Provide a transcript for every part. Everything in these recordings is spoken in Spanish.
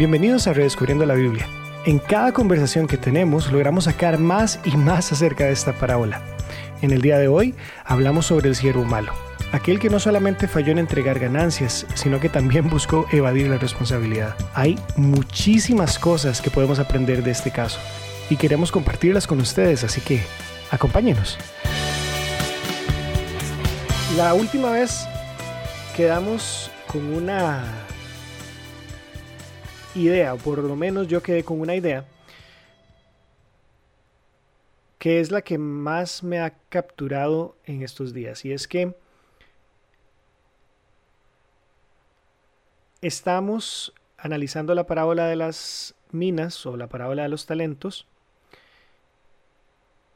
Bienvenidos a Redescubriendo la Biblia. En cada conversación que tenemos logramos sacar más y más acerca de esta parábola. En el día de hoy hablamos sobre el siervo malo, aquel que no solamente falló en entregar ganancias, sino que también buscó evadir la responsabilidad. Hay muchísimas cosas que podemos aprender de este caso y queremos compartirlas con ustedes, así que acompáñenos. La última vez quedamos con una idea, o por lo menos yo quedé con una idea, que es la que más me ha capturado en estos días. Y es que estamos analizando la parábola de las minas o la parábola de los talentos.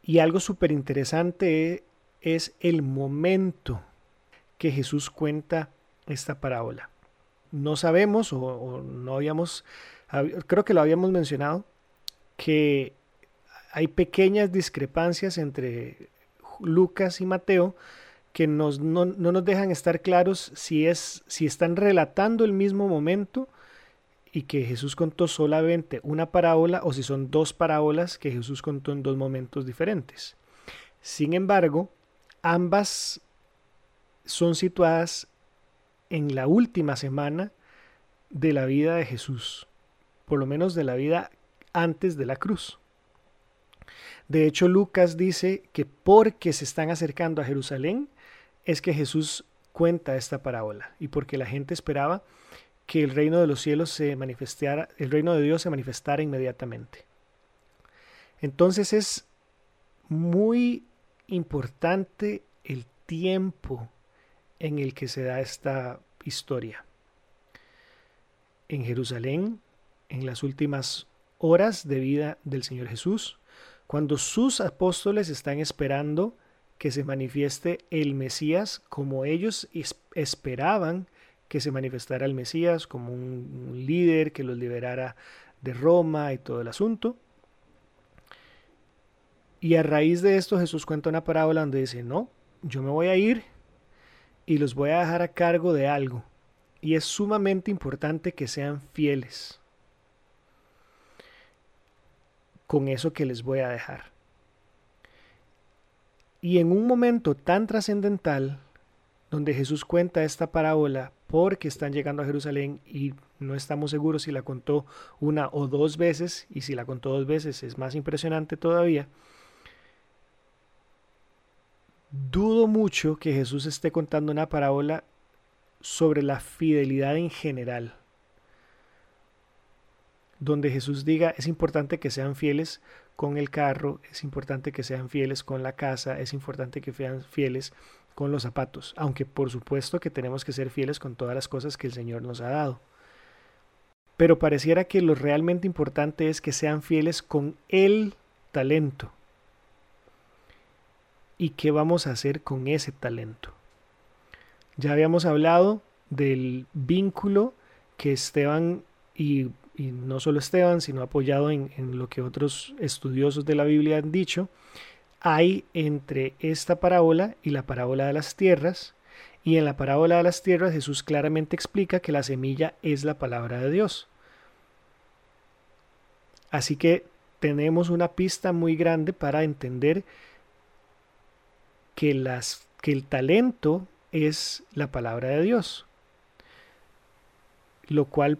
Y algo súper interesante es el momento que Jesús cuenta esta parábola no sabemos o, no habíamos, creo que lo habíamos mencionado, que hay pequeñas discrepancias entre Lucas y Mateo que nos, no, nos dejan estar claros si, es, si están relatando el mismo momento y que Jesús contó solamente una parábola o si son dos parábolas que Jesús contó en dos momentos diferentes. Sin embargo, ambas son situadas en la última semana de la vida de Jesús, por lo menos de la vida antes de la cruz. De hecho, Lucas dice que porque se están acercando a Jerusalén es que Jesús cuenta esta parábola y porque la gente esperaba que el reino de los cielos se manifestara, el reino de Dios se manifestara inmediatamente. Entonces es muy importante el tiempo en el que se da esta historia. En Jerusalén, en las últimas horas de vida del Señor Jesús, cuando sus apóstoles están esperando que se manifieste el Mesías como ellos esperaban que se manifestara el Mesías, como un, líder que los liberara de Roma y todo el asunto. Y a raíz de esto Jesús cuenta una parábola donde dice, no, yo me voy a ir y los voy a dejar a cargo de algo. Y es sumamente importante que sean fieles con eso que les voy a dejar. Y en un momento tan trascendental, donde Jesús cuenta esta parábola porque están llegando a Jerusalén y no estamos seguros si la contó una o dos veces, y si la contó dos veces es más impresionante todavía, Dudo mucho que Jesús esté contando una parábola sobre la fidelidad en general, donde Jesús diga es importante que sean fieles con el carro, es importante que sean fieles con la casa, es importante que sean fieles con los zapatos, aunque por supuesto que tenemos que ser fieles con todas las cosas que el Señor nos ha dado. Pero pareciera que lo realmente importante es que sean fieles con el talento, y qué vamos a hacer con ese talento. Ya habíamos hablado del vínculo que Esteban y, no solo Esteban, sino apoyado en, en lo que otros estudiosos de la Biblia han dicho, hay entre esta parábola y la parábola de las tierras, y en la parábola de las tierras Jesús claramente explica que la semilla es la palabra de Dios. Así que tenemos una pista muy grande para entender que, las, que el talento es la palabra de Dios, lo cual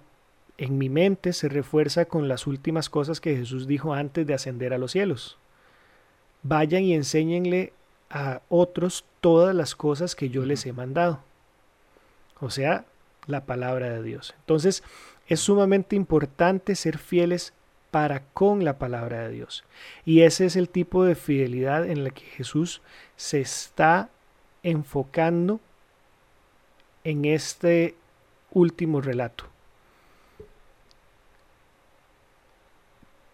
en mi mente se refuerza con las últimas cosas que Jesús dijo antes de ascender a los cielos. Vayan y enséñenle a otros todas las cosas que yo les he mandado. O sea, la palabra de Dios. Entonces, es sumamente importante ser fieles para con la palabra de Dios. Y ese es el tipo de fidelidad en la que Jesús se está enfocando en este último relato.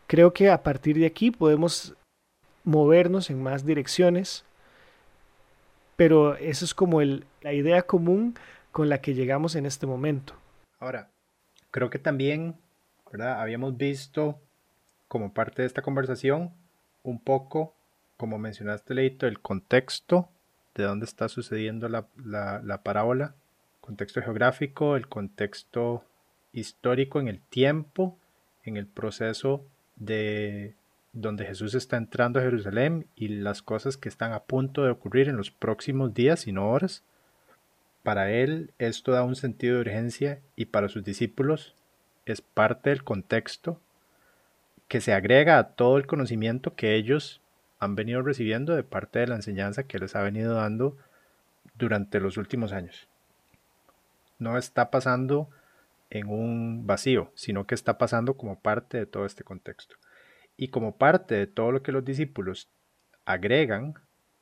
Creo que a partir de aquí podemos movernos en más direcciones, pero eso es como el, la idea común con la que llegamos en este momento. Ahora, creo que también, ¿verdad? Habíamos visto como parte de esta conversación un poco, como mencionaste, Leito, el contexto de dónde está sucediendo la, parábola, contexto geográfico, el contexto histórico en el tiempo, en el proceso de donde Jesús está entrando a Jerusalén y las cosas que están a punto de ocurrir en los próximos días y no horas. Para él esto da un sentido de urgencia y para sus discípulos es parte del contexto que se agrega a todo el conocimiento que ellos han venido recibiendo de parte de la enseñanza que les ha venido dando durante los últimos años. No está pasando en un vacío, sino que está pasando como parte de todo este contexto. Y como parte de todo lo que los discípulos agregan,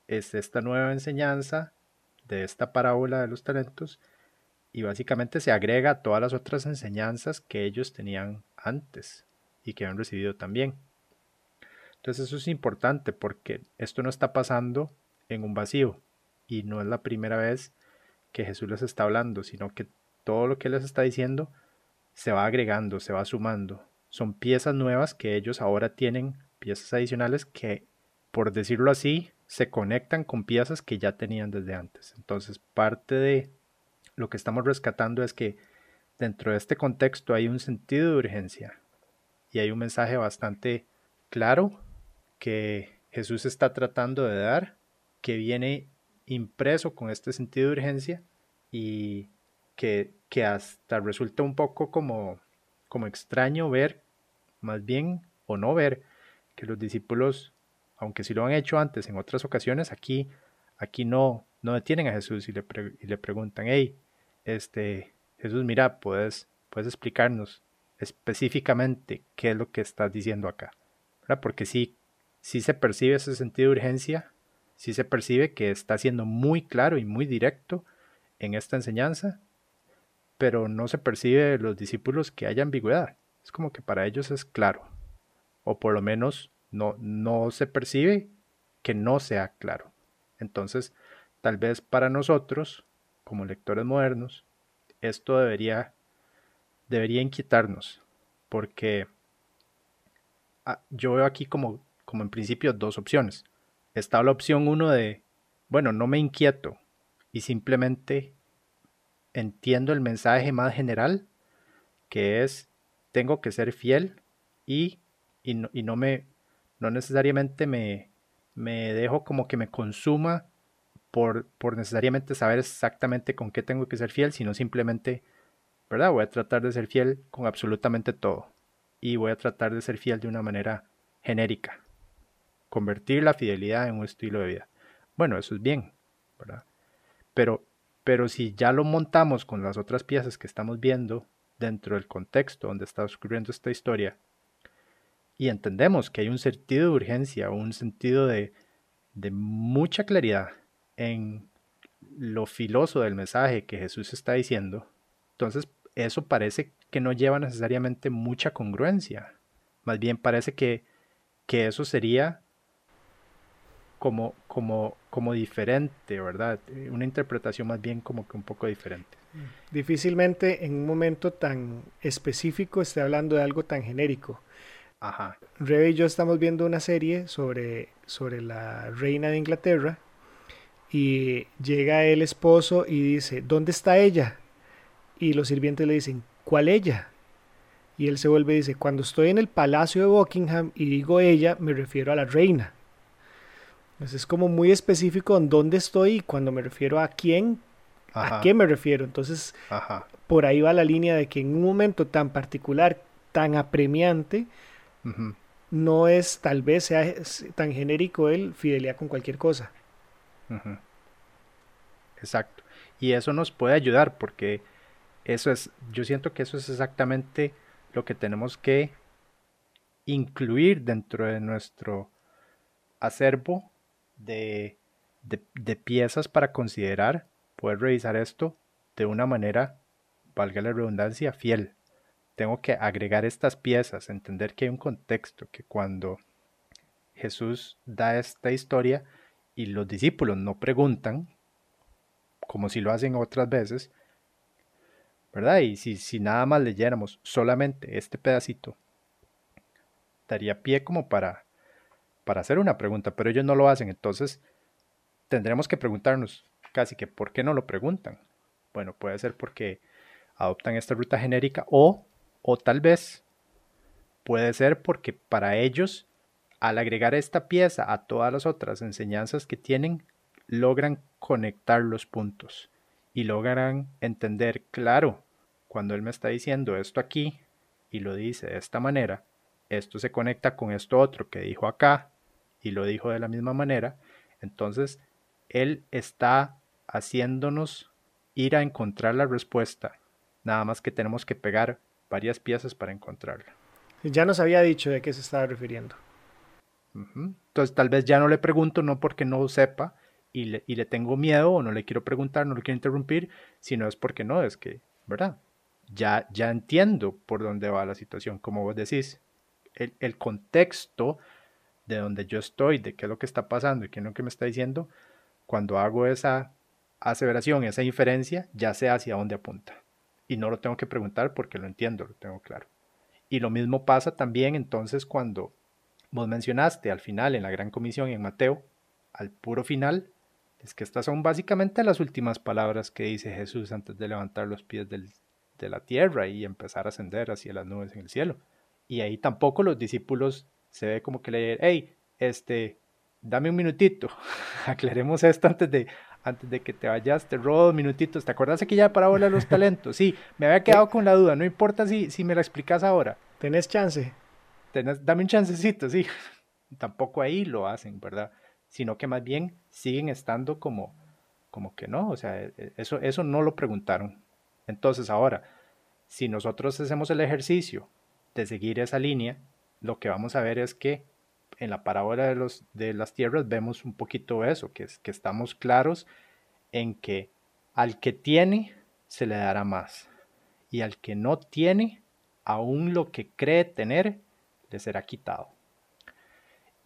es esta nueva enseñanza de esta parábola de los talentos y básicamente se agrega a todas las otras enseñanzas que ellos tenían antes y que han recibido también. Entonces eso es importante porque esto no está pasando en un vacío y no es la primera vez que Jesús les está hablando, sino que todo lo que les está diciendo se va agregando, se va sumando. Son piezas nuevas que ellos ahora tienen, piezas adicionales que, por decirlo así, se conectan con piezas que ya tenían desde antes. Entonces, parte de lo que estamos rescatando es que dentro de este contexto hay un sentido de urgencia y hay un mensaje bastante claro que Jesús está tratando de dar, que viene impreso con este sentido de urgencia y que, que hasta resulta un poco como, como extraño ver, más bien, o no ver, que los discípulos, aunque sí lo han hecho antes en otras ocasiones, aquí, aquí no, no detienen a Jesús y le, preguntan, hey, este, Jesús, mira, puedes, puedes explicarnos específicamente qué es lo que estás diciendo acá. Porque sí, sí se percibe ese sentido de urgencia, sí se percibe que está siendo muy claro y muy directo en esta enseñanza, pero no se percibe de los discípulos que haya ambigüedad. Es como que para ellos es claro, o por lo menos no, no se percibe que no sea claro. Entonces, tal vez para nosotros, como lectores modernos, esto debería, debería inquietarnos, porque ah, yo veo aquí como como en principio dos opciones. Está la opción uno de, bueno, no me inquieto y simplemente entiendo el mensaje más general, que es, tengo que ser fiel y, y, no, me, no necesariamente me, me dejo como que me consuma por, por, necesariamente saber exactamente con qué tengo que ser fiel, sino simplemente, Voy a tratar de ser fiel con absolutamente todo. Y voy a tratar de ser fiel de una manera genérica convertir la fidelidad en un estilo de vida. Bueno, eso es bien, ¿verdad? Pero, pero si ya lo montamos con las otras piezas que estamos viendo dentro del contexto donde está ocurriendo esta historia, y entendemos que hay un sentido de urgencia, un sentido de, de mucha claridad en lo filoso del mensaje que Jesús está diciendo, entonces eso parece que no lleva necesariamente mucha congruencia. Más bien parece que, que eso sería como, como, como diferente, ¿verdad? Una interpretación más bien como que un poco diferente. Difícilmente en un momento tan específico esté hablando de algo tan genérico. Ajá. Rebe y yo estamos viendo una serie sobre, sobre la reina de Inglaterra y llega el esposo y dice, ¿dónde está ella? Y los sirvientes le dicen, ¿cuál ella? Y él se vuelve y dice, cuando estoy en el palacio de Buckingham y digo ella, me refiero a la reina. Entonces es como muy específico en dónde estoy y cuando me refiero a quién, a qué me refiero. Entonces, por ahí va la línea de que en un momento tan particular, tan apremiante, no es, tal vez sea tan genérico el fidelidad con cualquier cosa. Exacto. Y eso nos puede ayudar porque eso es, yo siento que eso es exactamente lo que tenemos que incluir dentro de nuestro acervo de, piezas para considerar, poder revisar esto de una manera, valga la redundancia, fiel. Tengo que agregar estas piezas, entender que hay un contexto, que cuando Jesús da esta historia y los discípulos no preguntan, como si lo hacen otras veces, ¿verdad? Y si, si nada más leyéramos solamente este pedacito, daría pie como para para hacer una pregunta, pero ellos no lo hacen. Entonces, tendremos que preguntarnos casi que por qué no lo preguntan. Bueno, puede ser porque adoptan esta ruta genérica o O tal vez puede ser porque para ellos, al agregar esta pieza a todas las otras enseñanzas que tienen, logran conectar los puntos y logran entender, claro, cuando él me está diciendo esto aquí y lo dice de esta manera, esto se conecta con esto otro que dijo acá y lo dijo de la misma manera, entonces él está haciéndonos ir a encontrar la respuesta. Nada más que tenemos que pegar varias piezas para encontrarla. Ya nos había dicho de qué se estaba refiriendo. Entonces tal vez ya no le pregunto, no porque no sepa y le, y le tengo miedo o no le quiero preguntar, no le quiero interrumpir, sino es porque no, es que, ¿verdad? Ya, ya entiendo por dónde va la situación, como vos decís. El, el contexto de donde yo estoy, de qué es lo que está pasando y qué es lo que me está diciendo, cuando hago esa aseveración, esa inferencia, ya sé hacia dónde apunta. Y no lo tengo que preguntar porque lo entiendo, lo tengo claro. Y lo mismo pasa también entonces cuando vos mencionaste al final en la gran comisión en Mateo, al puro final, es que estas son básicamente las últimas palabras que dice Jesús antes de levantar los pies de la tierra y empezar a ascender hacia las nubes en el cielo. Y ahí tampoco los discípulos se ve como que le, hey, este, dame un minutito, aclaremos esto antes de, antes de que te vayas, te robo dos minutitos. ¿Te acuerdas que ya para de los talentos? Sí, me había quedado con la duda, no importa si, si me la explicas ahora. ¿Tenés chance? Tenés, dame un chancecito, sí. Tampoco ahí lo hacen, ¿verdad? Sino que más bien siguen estando como, como que no, o sea, e, e, eso, eso no lo preguntaron. Entonces ahora, si nosotros hacemos el ejercicio de seguir esa línea, lo que vamos a ver es que en la parábola de, los, de las tierras vemos un poquito eso, que, es, que estamos claros en que al que tiene se le dará más y al que no tiene, aún lo que cree tener, le será quitado.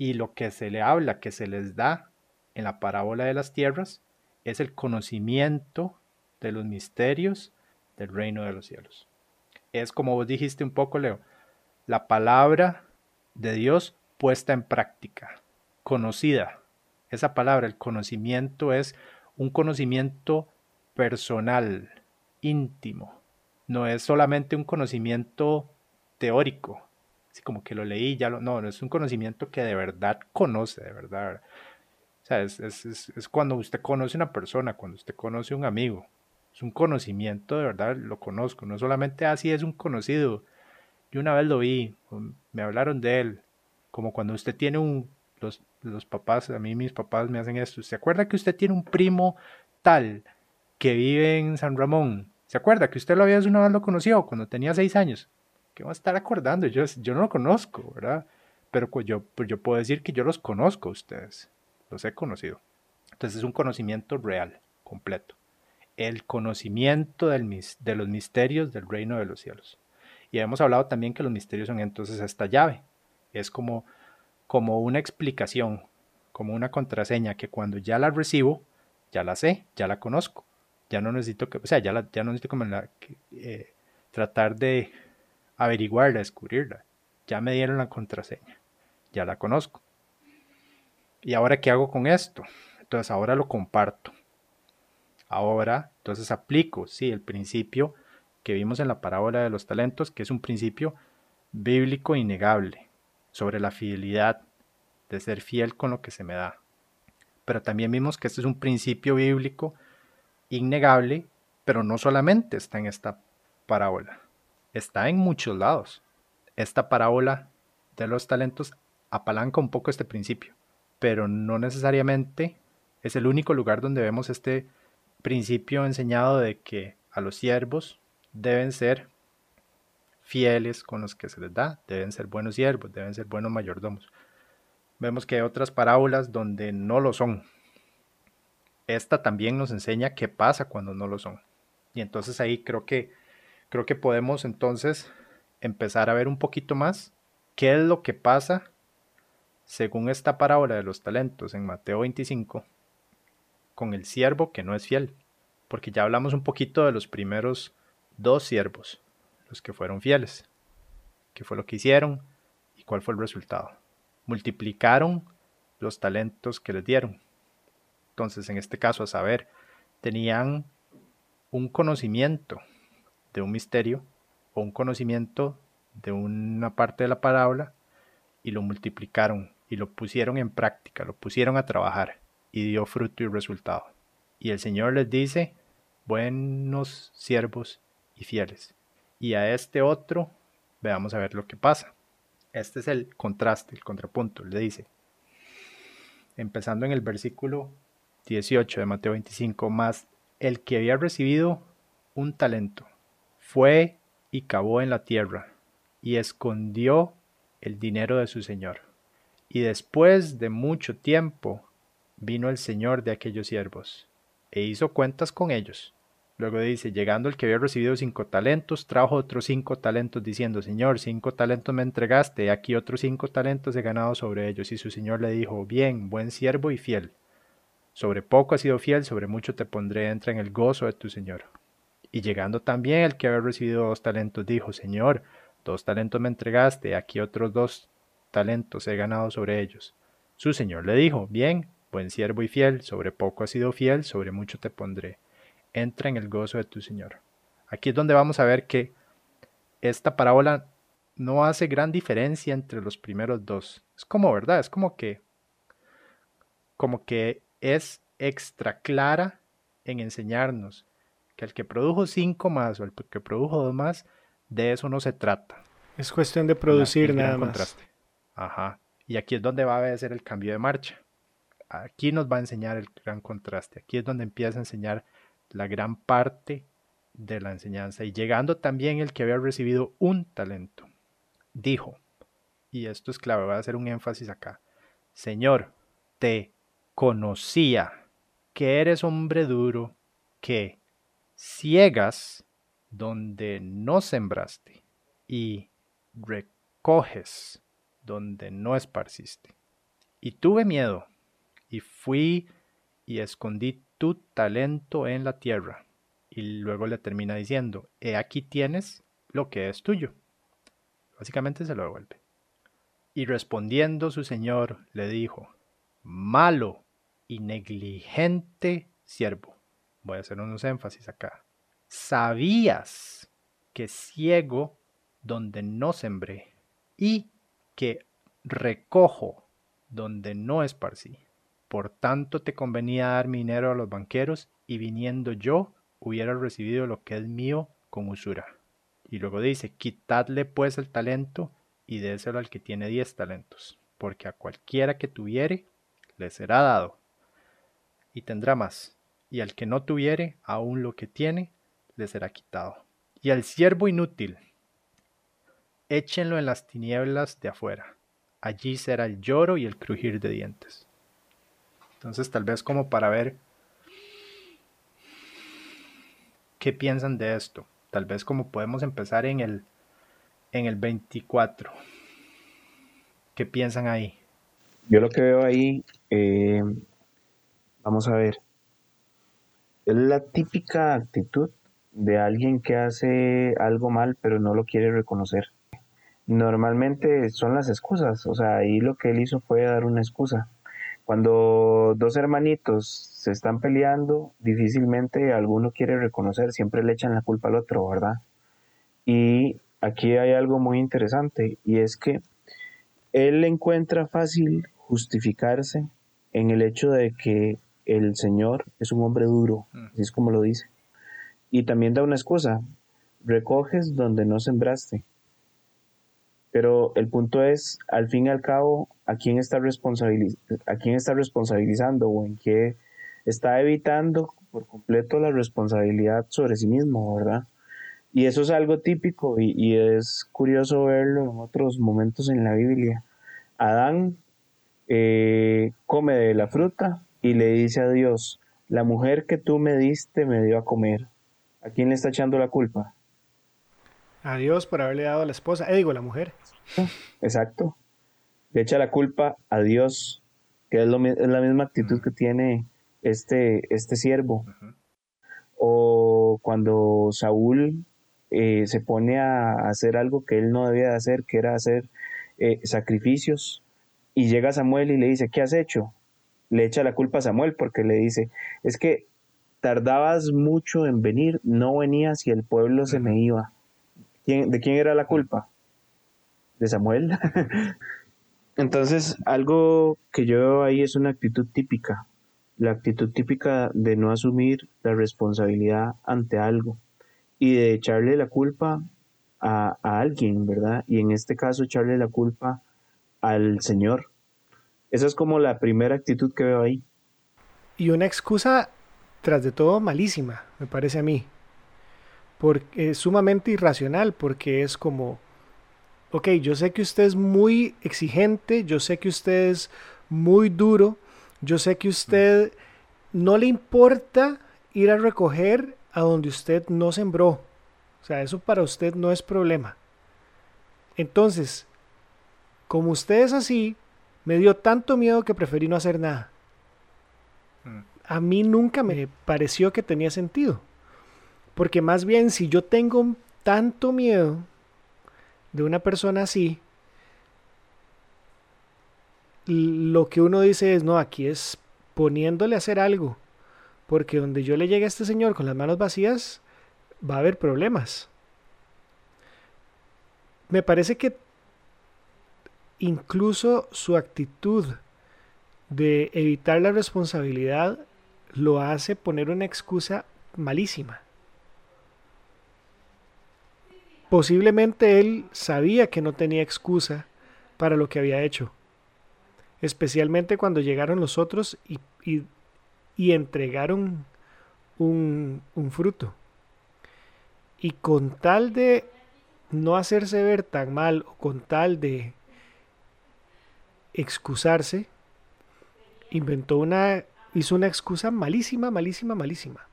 Y lo que se le habla, que se les da en la parábola de las tierras, es el conocimiento de los misterios del reino de los cielos. Es como vos dijiste un poco, Leo, la palabra de Dios puesta en práctica, conocida. Esa palabra, el conocimiento, es un conocimiento personal, íntimo. No es solamente un conocimiento teórico, así como que lo leí, ya lo. No, no es un conocimiento que de verdad conoce, de verdad. O sea, es, es cuando usted conoce una persona, cuando usted conoce un amigo. Es un conocimiento, de verdad, lo conozco. No solamente así es un conocido, yo una vez lo vi, me hablaron de él, como cuando usted tiene un, los, los papás, a mí mis papás me hacen esto, ¿se acuerda que usted tiene un primo tal que vive en San Ramón? ¿Se acuerda que usted lo había una vez lo conoció cuando tenía seis años? ¿Qué va a estar acordando? Yo, yo no lo conozco, ¿verdad? Pero pues yo, pues yo puedo decir que yo los conozco a ustedes, los he conocido. Entonces es un conocimiento real, completo. El conocimiento del, de los misterios del reino de los cielos. Y hemos hablado también que los misterios son entonces esta llave. Es como, como una explicación, como una contraseña que cuando ya la recibo, ya la sé, ya la conozco. Ya no necesito que, o sea, ya, la, ya no necesito como la, eh, tratar de averiguarla, descubrirla. Ya me dieron la contraseña, ya la conozco. ¿Y ahora qué hago con esto? Entonces ahora lo comparto. Ahora, entonces aplico, sí, el principio que vimos en la parábola de los talentos, que es un principio bíblico innegable sobre la fidelidad, de ser fiel con lo que se me da. Pero también vimos que este es un principio bíblico innegable, pero no solamente está en esta parábola, está en muchos lados. Esta parábola de los talentos apalanca un poco este principio, pero no necesariamente es el único lugar donde vemos este principio enseñado de que a los siervos deben ser fieles con los que se les da, deben ser buenos siervos, deben ser buenos mayordomos. Vemos que hay otras parábolas donde no lo son. Esta también nos enseña qué pasa cuando no lo son. Y entonces ahí creo que creo que podemos entonces empezar a ver un poquito más qué es lo que pasa según esta parábola de los talentos en Mateo 25 con el siervo que no es fiel. Porque ya hablamos un poquito de los primeros dos siervos, los que fueron fieles. ¿Qué fue lo que hicieron y cuál fue el resultado? Multiplicaron los talentos que les dieron. Entonces, en este caso, a saber, tenían un conocimiento de un misterio o un conocimiento de una parte de la parábola y lo multiplicaron y lo pusieron en práctica, lo pusieron a trabajar y dio fruto y resultado. Y el Señor les dice, buenos siervos y fieles. Y a este otro, veamos a ver lo que pasa. Este es el contraste, el contrapunto. Le dice, empezando en el versículo 18 de Mateo 25, más el que había recibido un talento, fue y cavó en la tierra, y escondió el dinero de su señor. Y después de mucho tiempo vino el señor de aquellos siervos, e hizo cuentas con ellos. Luego dice, llegando el que había recibido cinco talentos, trajo otros cinco talentos, diciendo, Señor, cinco talentos me entregaste, aquí otros cinco talentos he ganado sobre ellos. Y su señor le dijo, Bien, buen siervo y fiel. Sobre poco has sido fiel, sobre mucho te pondré, entra en el gozo de tu señor. Y llegando también el que había recibido dos talentos, dijo, Señor, dos talentos me entregaste, aquí otros dos talentos he ganado sobre ellos. Su señor le dijo, Bien, buen siervo y fiel, sobre poco has sido fiel, sobre mucho te pondré entra en el gozo de tu Señor. Aquí es donde vamos a ver que esta parábola no hace gran diferencia entre los primeros dos. Es como, ¿verdad? Es como que, como que es extra clara en enseñarnos que el que produjo cinco más o el que produjo dos más, de eso no se trata. Es cuestión de producir nada más. Ajá. Y aquí es donde va a ser el cambio de marcha. Aquí nos va a enseñar el gran contraste. Aquí es donde empieza a enseñar la gran parte de la enseñanza. Y llegando también el que había recibido un talento, dijo, y esto es clave, voy a hacer un énfasis acá, Señor, te conocía que eres hombre duro, que ciegas donde no sembraste y recoges donde no esparciste. Y tuve miedo y fui y escondí tu talento en la tierra. Y luego le termina diciendo, he aquí tienes lo que es tuyo. Básicamente se lo devuelve. Y respondiendo su señor le dijo, malo y negligente siervo. Voy a hacer unos énfasis acá. Sabías que ciego donde no sembré y que recojo donde no esparcí. Por tanto te convenía dar mi dinero a los banqueros, y viniendo yo hubiera recibido lo que es mío con usura. Y luego dice, quitadle pues el talento y déselo al que tiene diez talentos, porque a cualquiera que tuviere le será dado, y tendrá más, y al que no tuviere, aún lo que tiene, le será quitado. Y al siervo inútil, échenlo en las tinieblas de afuera, allí será el lloro y el crujir de dientes. Entonces tal vez como para ver qué piensan de esto. Tal vez como podemos empezar en el, en el 24. ¿Qué piensan ahí? Yo lo que veo ahí, eh, vamos a ver, es la típica actitud de alguien que hace algo mal pero no lo quiere reconocer. Normalmente son las excusas, o sea, ahí lo que él hizo fue dar una excusa. Cuando dos hermanitos se están peleando, difícilmente alguno quiere reconocer, siempre le echan la culpa al otro, ¿verdad? Y aquí hay algo muy interesante y es que él encuentra fácil justificarse en el hecho de que el Señor es un hombre duro, mm. así es como lo dice. Y también da una excusa, recoges donde no sembraste. Pero el punto es, al fin y al cabo, ¿a quién está, a quién está responsabilizando o en qué está evitando por completo la responsabilidad sobre sí mismo, ¿verdad? Y eso es algo típico y, es curioso verlo en otros momentos en la Biblia. Adán eh, come de la fruta y le dice a Dios, la mujer que tú me diste me dio a comer. ¿A quién le está echando la culpa? A Dios por haberle dado a la esposa, eh, digo, la mujer. Exacto. Le echa la culpa a Dios, que es, la misma actitud que tiene este, este siervo. O cuando Saúl eh, se pone a hacer algo que él no debía de hacer, que era hacer eh, sacrificios, y llega Samuel y le dice, ¿qué has hecho? Le echa la culpa a Samuel porque le dice, es que tardabas mucho en venir, no venías y el pueblo se me iba ¿de quién era la culpa? De Samuel. Entonces, algo que yo veo ahí es una actitud típica, la actitud típica de no asumir la responsabilidad ante algo y de echarle la culpa a, alguien, ¿verdad? Y en este caso echarle la culpa al Señor. Esa es como la primera actitud que veo ahí. Y una excusa, tras de todo, malísima, me parece a mí. Porque es sumamente irracional, porque es como, ok, yo sé que usted es muy exigente, yo sé que usted es muy duro, yo sé que usted no le importa ir a recoger a donde usted no sembró. O sea, eso para usted no es problema. Entonces, como usted es así, me dio tanto miedo que preferí no hacer nada. Mm. A mí nunca me pareció que tenía sentido. Porque más bien si yo tengo tanto miedo de una persona así, lo que uno dice es, no, aquí es poniéndole a hacer algo. Porque donde yo le llegue a este señor con las manos vacías, va a haber problemas. Me parece que incluso su actitud de evitar la responsabilidad lo hace poner una excusa malísima. Posiblemente él sabía que no tenía excusa para lo que había hecho, especialmente cuando llegaron los otros y, entregaron un, un fruto. Y con tal de no hacerse ver tan mal o con tal de excusarse, inventó una, hizo una excusa malísima, malísima, malísima.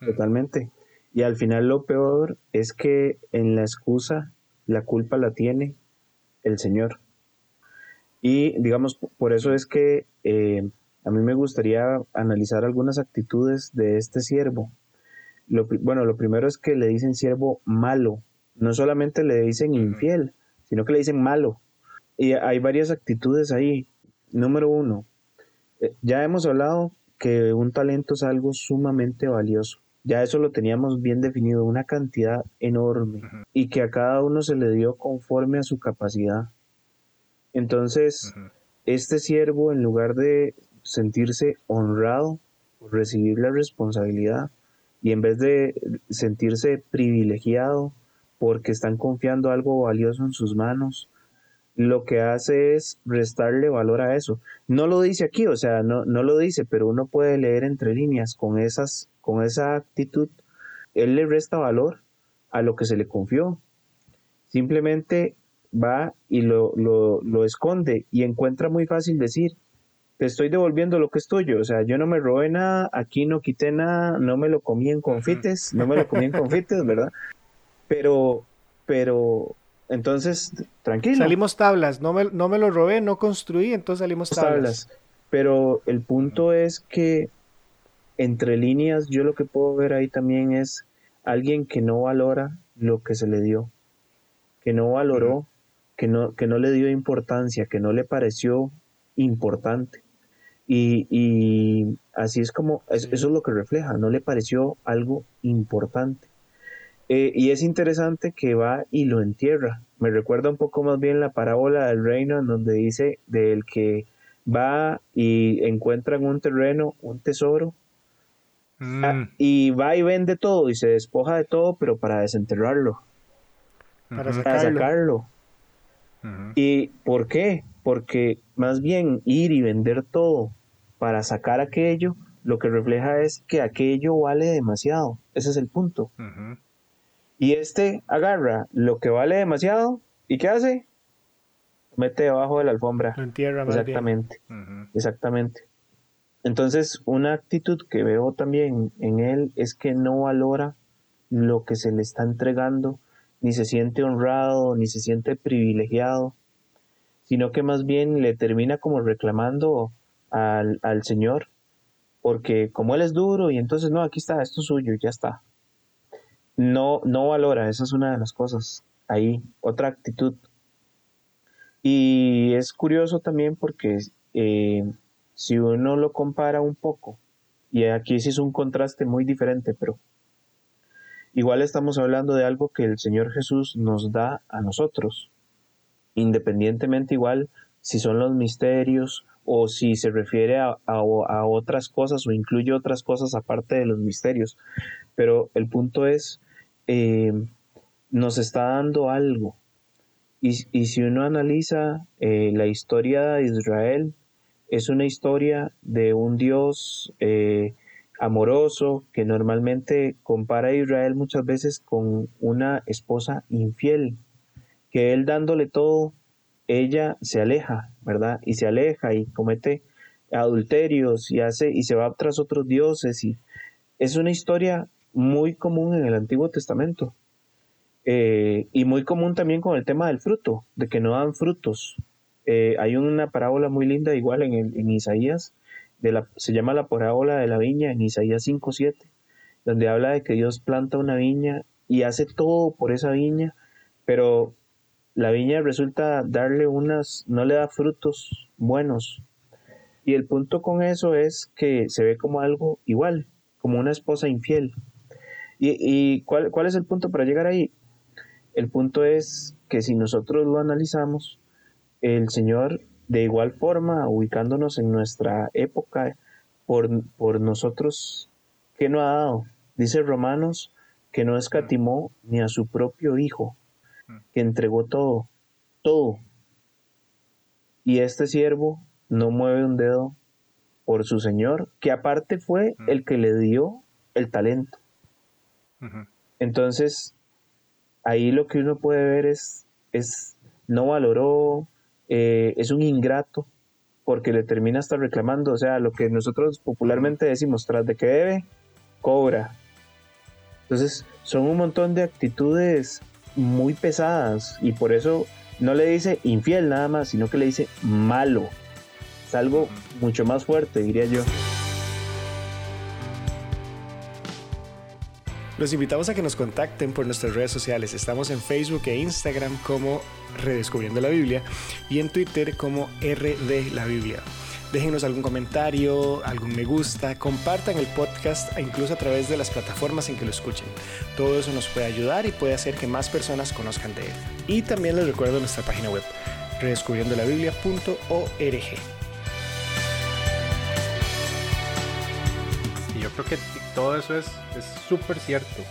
Totalmente. Y al final lo peor es que en la excusa la culpa la tiene el Señor. Y digamos, por eso es que eh, a mí me gustaría analizar algunas actitudes de este siervo. Lo, bueno, lo primero es que le dicen siervo malo. No solamente le dicen infiel, sino que le dicen malo. Y hay varias actitudes ahí. Número uno, eh, ya hemos hablado que un talento es algo sumamente valioso. Ya eso lo teníamos bien definido, una cantidad enorme y que a cada uno se le dio conforme a su capacidad. Entonces, este siervo, en lugar de sentirse honrado por recibir la responsabilidad y en vez de sentirse privilegiado porque están confiando algo valioso en sus manos, lo que hace es restarle valor a eso. No lo dice aquí, o sea, no, no lo dice, pero uno puede leer entre líneas con esas con esa actitud, él le resta valor a lo que se le confió. Simplemente va y lo, lo, esconde y encuentra muy fácil decir, te estoy devolviendo lo que es tuyo. O sea, yo no me robé nada, aquí no quité nada, no me lo comí en confites, no me lo comí en confites, ¿verdad? Pero, pero, entonces, tranquilo. Salimos tablas, no me, no me lo robé, no construí, entonces salimos tablas. Pero el punto es que entre líneas, yo lo que puedo ver ahí también es alguien que no valora lo que se le dio, que no valoró, que no, que no le dio importancia, que no le pareció importante. Y, así es como, eso es lo que refleja, no le pareció algo importante. Eh, y es interesante que va y lo entierra. Me recuerda un poco más bien la parábola del reino, en donde dice del que va y encuentra en un terreno un tesoro Ah, mm. y va y vende todo y se despoja de todo, pero para desenterrarlo. Para sacarlo. ¿Y por qué? Porque más bien ir y vender todo para sacar aquello, lo que refleja es que aquello vale demasiado. Ese es el punto. Y este agarra lo que vale demasiado y ¿qué hace? mete debajo de la alfombra. entierra Exactamente. Exactamente. Entonces, una actitud que veo también en él es que no valora lo que se le está entregando, ni se siente honrado, ni se siente privilegiado, sino que más bien le termina como reclamando al, al Señor, porque como él es duro y entonces no, aquí está, esto es suyo, ya está. No, no valora, esa es una de las cosas ahí, otra actitud. Y es curioso también porque eh, si uno lo compara un poco, y aquí sí es un contraste muy diferente, pero igual estamos hablando de algo que el Señor Jesús nos da a nosotros, independientemente igual si son los misterios o si se refiere a, otras cosas o incluye otras cosas aparte de los misterios. Pero el punto es, eh, nos está dando algo. Y, si uno analiza eh, la historia de Israel, es una historia de un Dios eh, amoroso que normalmente compara a Israel muchas veces con una esposa infiel, que él dándole todo ella se aleja, ¿verdad? Y se aleja y comete adulterios y hace y se va tras otros dioses y es una historia muy común en el Antiguo Testamento eh, y muy común también con el tema del fruto, de que no dan frutos. Eh, hay una parábola muy linda igual en, en Isaías, se llama la parábola de la viña en Isaías 5.7, donde habla de que Dios planta una viña y hace todo por esa viña, pero la viña resulta darle unas, no le da frutos buenos. Y el punto con eso es que se ve como algo igual, como una esposa infiel. ¿Y, cuál, cuál es el punto para llegar ahí? El punto es que si nosotros lo analizamos, el Señor de igual forma, ubicándonos en nuestra época, por, por nosotros, ¿qué no ha dado? Dice Romanos que no escatimó ni a su propio Hijo, que entregó todo, todo. Y este siervo no mueve un dedo por su Señor, que aparte fue el que le dio el talento. Entonces, ahí lo que uno puede ver es, es no valoró, eh, es un ingrato, porque le termina hasta reclamando, o sea, lo que nosotros popularmente decimos, tras de que debe, cobra. Entonces, son un montón de actitudes muy pesadas y por eso no le dice infiel nada más, sino que le dice malo. Es algo mucho más fuerte, diría yo. Los invitamos a que nos contacten por nuestras redes sociales. Estamos en Facebook e Instagram como Redescubriendo la Biblia y en Twitter como RD la Biblia. Déjenos algún comentario, algún me gusta, compartan el podcast incluso a través de las plataformas en que lo escuchen. Todo eso nos puede ayudar y puede hacer que más personas conozcan de él. Y también les recuerdo nuestra página web, redescubriendolabiblia.org. Yo creo que todo eso es súper cierto,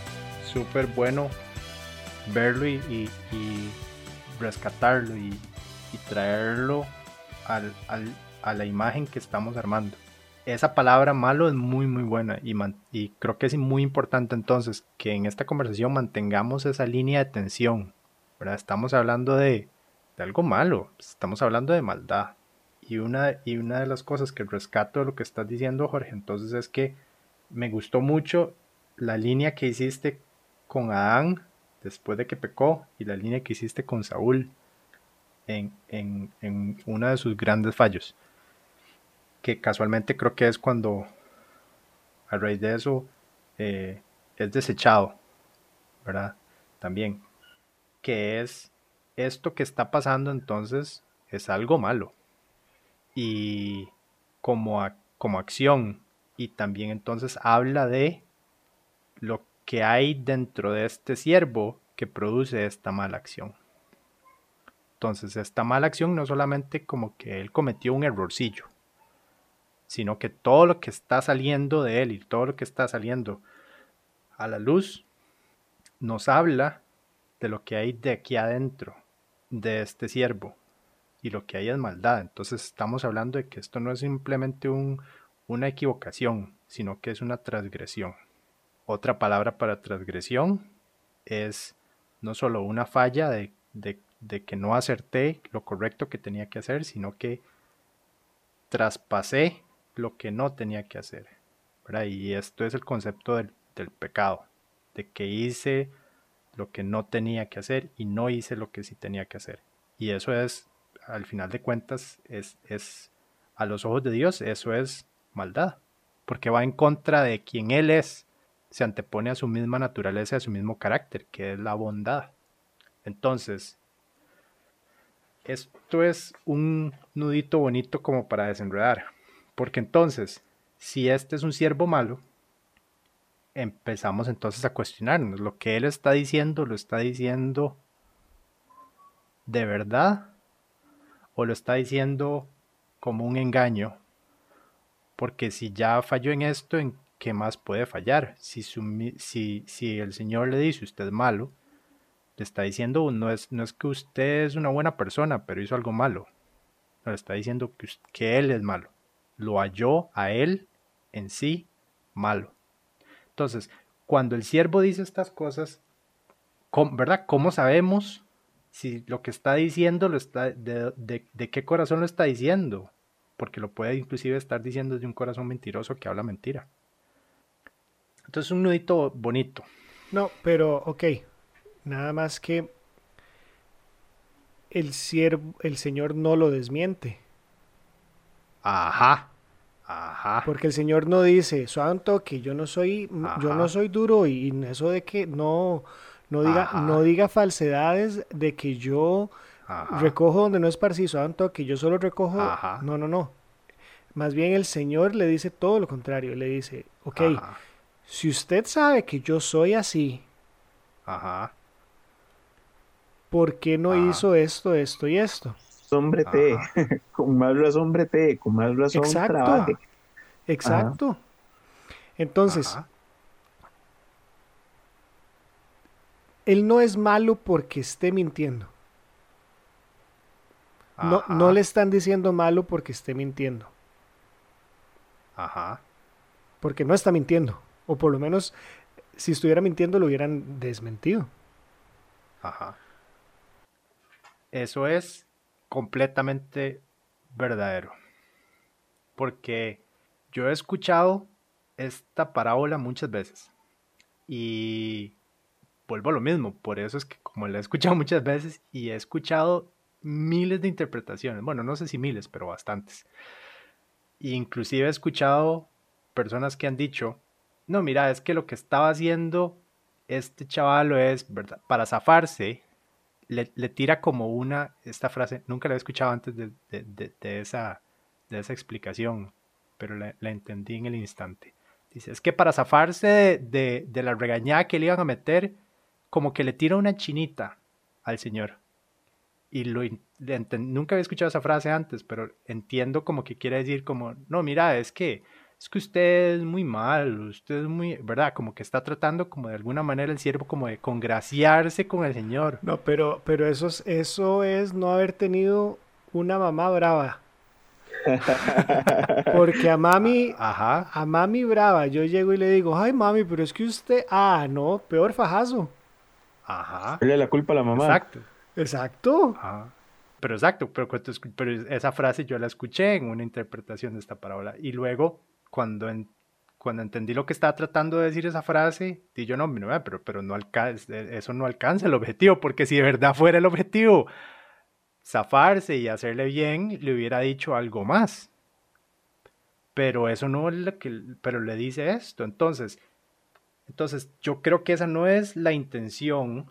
súper bueno verlo y, rescatarlo y, traerlo al, al a la imagen que estamos armando. Esa palabra malo es muy muy buena y, y creo que es muy importante entonces que en esta conversación mantengamos esa línea de tensión. ¿verdad? Estamos hablando de, de algo malo, estamos hablando de maldad. Y una, y una de las cosas que rescato de lo que estás diciendo, Jorge, entonces es que me gustó mucho la línea que hiciste con Adán después de que pecó y la línea que hiciste con Saúl en, en, en uno de sus grandes fallos que casualmente creo que es cuando a raíz de eso eh, es desechado, ¿verdad? También, que es esto que está pasando entonces es algo malo. Y como, como acción, y también entonces habla de lo que hay dentro de este siervo que produce esta mala acción. Entonces, esta mala acción no solamente como que él cometió un errorcillo, sino que todo lo que está saliendo de él y todo lo que está saliendo a la luz nos habla de lo que hay de aquí adentro de este siervo y lo que hay es maldad. Entonces estamos hablando de que esto no es simplemente un, una equivocación, sino que es una transgresión. Otra palabra para transgresión es no solo una falla de, que no acerté lo correcto que tenía que hacer, sino que traspasé lo que no tenía que hacer. Y esto es el concepto del, pecado, de que hice lo que no tenía que hacer y no hice lo que sí tenía que hacer. Y eso es, al final de cuentas, es a los ojos de Dios, eso es maldad, porque va en contra de quien Él es, se antepone a su misma naturaleza, a su mismo carácter, que es la bondad. Entonces, esto es un nudito bonito como para desenredar. Porque entonces, si este es un siervo malo, empezamos entonces a cuestionarnos, lo que él está diciendo, lo está diciendo de verdad o lo está diciendo como un engaño. Porque si ya falló en esto, ¿en qué más puede fallar? Si, si, si el Señor le dice usted malo, le está diciendo no es, no es que usted es una buena persona, pero hizo algo malo. le está diciendo que, que él es malo. Lo halló a él en sí malo. Entonces, cuando el siervo dice estas cosas, ¿verdad? ¿Cómo sabemos si lo que está diciendo lo está, de, qué corazón lo está diciendo? Porque lo puede inclusive estar diciendo desde un corazón mentiroso que habla mentira. Entonces, un nudito bonito. No, pero, ok. Nada más que el, siervo, el Señor no lo desmiente. Ajá. Ajá. Porque el Señor no dice, santo, que yo no soy, yo no soy duro y eso de que no, no diga, no diga falsedades de que yo recojo donde no es parciso, santo, que yo solo recojo. No, no, no. Más bien el Señor le dice todo lo contrario. Le dice, ok, si usted sabe que yo soy así, Ajá. ¿por qué no hizo esto, esto y esto? Sombrete, con más razón brete, con más razón Exacto. trabaje. Exacto. Entonces, él no es malo porque esté mintiendo. No, no, le están diciendo malo porque esté mintiendo. Ajá. Porque no está mintiendo. O por lo menos, si estuviera mintiendo, lo hubieran desmentido. Ajá. Eso es completamente verdadero. Porque yo he escuchado esta parábola muchas veces. Y vuelvo a lo mismo. Por eso es que como la he escuchado muchas veces y he escuchado miles de interpretaciones. Bueno, no sé si miles, pero bastantes. inclusive he escuchado personas que han dicho, no, mira, es que lo que estaba haciendo este chaval es, ¿verdad? Para zafarse, le, tira como una, esta frase, nunca la he escuchado antes de, esa, de esa explicación, pero la, entendí en el instante. Dice, es que para zafarse de, la regañada que le iban a meter, como que le tira una chinita al señor. Y lo, nunca había escuchado esa frase antes, pero entiendo como que quiere decir como, no, mira, es que es que usted es muy mal, usted es muy, ¿verdad? Como que está tratando como de alguna manera el siervo como de congraciarse con el Señor. No, pero, pero eso, es, eso es no haber tenido una mamá brava. Porque a mami, Ajá. a mami brava, yo llego y le digo, ay mami, pero es que usted, ah, no, peor fajazo. Ajá. Dale la culpa a la mamá. Exacto. Exacto. Pero exacto, pero, pero esa frase yo la escuché en una interpretación de esta parábola. Y luego cuando, cuando entendí lo que estaba tratando de decir esa frase, dije yo, no, pero, pero no e, eso no alcanza el objetivo, porque si de verdad fuera el objetivo zafarse y hacerle bien, le hubiera dicho algo más. Pero eso no es lo que, pero le dice esto. Entonces, entonces yo creo que esa no es la intención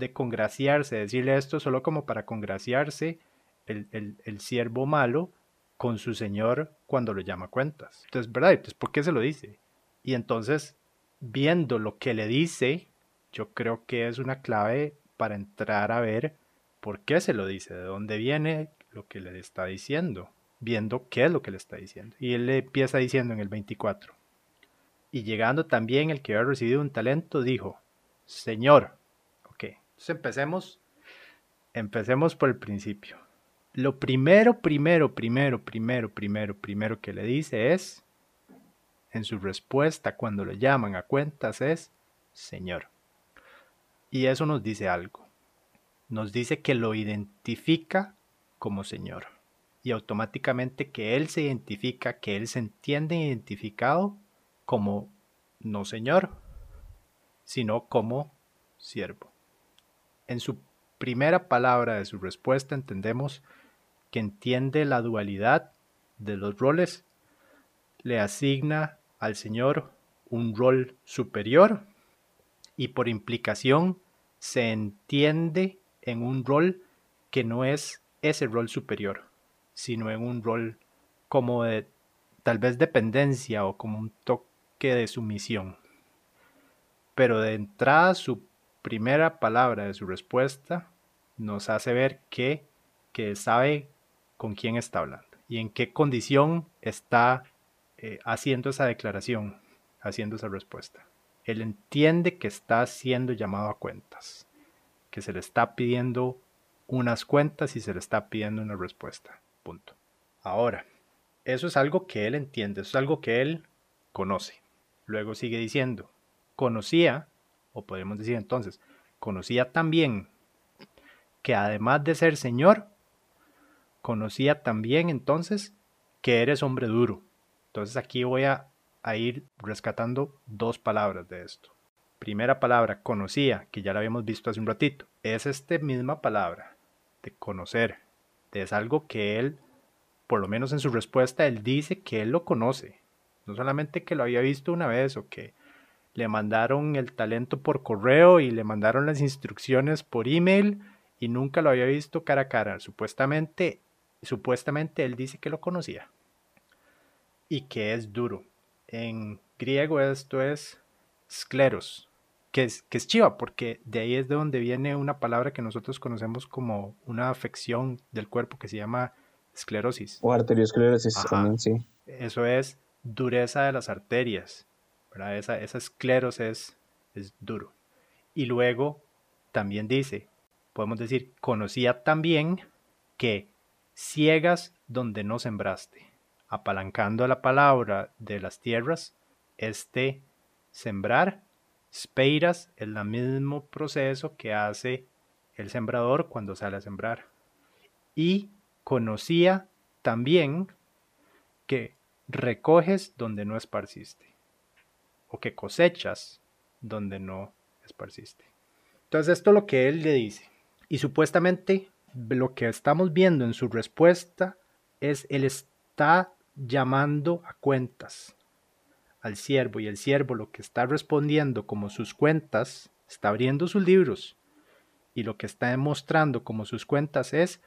de congraciarse, decirle esto solo como para congraciarse el, el, siervo malo, con su señor cuando lo llama cuentas. Entonces, ¿verdad? Entonces, ¿por qué se lo dice? Y entonces, viendo lo que le dice, yo creo que es una clave para entrar a ver por qué se lo dice, de dónde viene lo que le está diciendo, viendo qué es lo que le está diciendo. Y él le empieza diciendo en el 24. Y llegando también el que había recibido un talento, dijo, Señor, entonces empecemos, empecemos por el principio lo primero, primero, primero, primero, primero, primero que le dice es, en su respuesta cuando le llaman a cuentas es, Señor. Y eso nos dice algo. Nos dice que lo identifica como Señor. Y automáticamente que Él se identifica, que Él se entiende identificado como no Señor, sino como siervo. En su primera palabra de su respuesta entendemos que entiende la dualidad de los roles, le asigna al Señor un rol superior y por implicación se entiende en un rol que no es ese rol superior, sino en un rol como de tal vez dependencia o como un toque de sumisión. pero de entrada su primera palabra de su respuesta nos hace ver que, que sabe con quién está hablando y en qué condición está eh, haciendo esa declaración, haciendo esa respuesta. Él entiende que está siendo llamado a cuentas, que se le está pidiendo unas cuentas y se le está pidiendo una respuesta. Punto. Ahora, eso es algo que él entiende, eso es algo que él conoce. Luego sigue diciendo, conocía, o podemos decir entonces, conocía también que además de ser Señor, conocía también entonces que eres hombre duro. Entonces aquí voy a, ir rescatando dos palabras de esto. Primera palabra, conocía, que ya la habíamos visto hace un ratito. Es esta misma palabra de conocer. Es algo que él, por lo menos en su respuesta, él dice que él lo conoce. No solamente que lo había visto una vez o que le mandaron el talento por correo y le mandaron las instrucciones por email y nunca lo había visto cara a cara. Supuestamente, supuestamente él dice que lo conocía y que es duro. En griego esto es scleros, que es, que es chiva, porque de ahí es de donde viene una palabra que nosotros conocemos como una afección del cuerpo que se llama esclerosis. O arteriosclerosis también, sí. Eso es dureza de las arterias. Esa, esa escleros es, es duro. Y luego también dice, podemos decir, conocía también que ciegas donde no sembraste. Apalancando la palabra de las tierras, este sembrar, speiras, es el mismo proceso que hace el sembrador cuando sale a sembrar. Y conocía también que recoges donde no esparciste, o que cosechas donde no esparciste. Entonces esto es lo que él le dice. Y supuestamente lo que estamos viendo en su respuesta es él está llamando a cuentas al siervo y el siervo lo que está respondiendo como sus cuentas, está abriendo sus libros y lo que está demostrando como sus cuentas es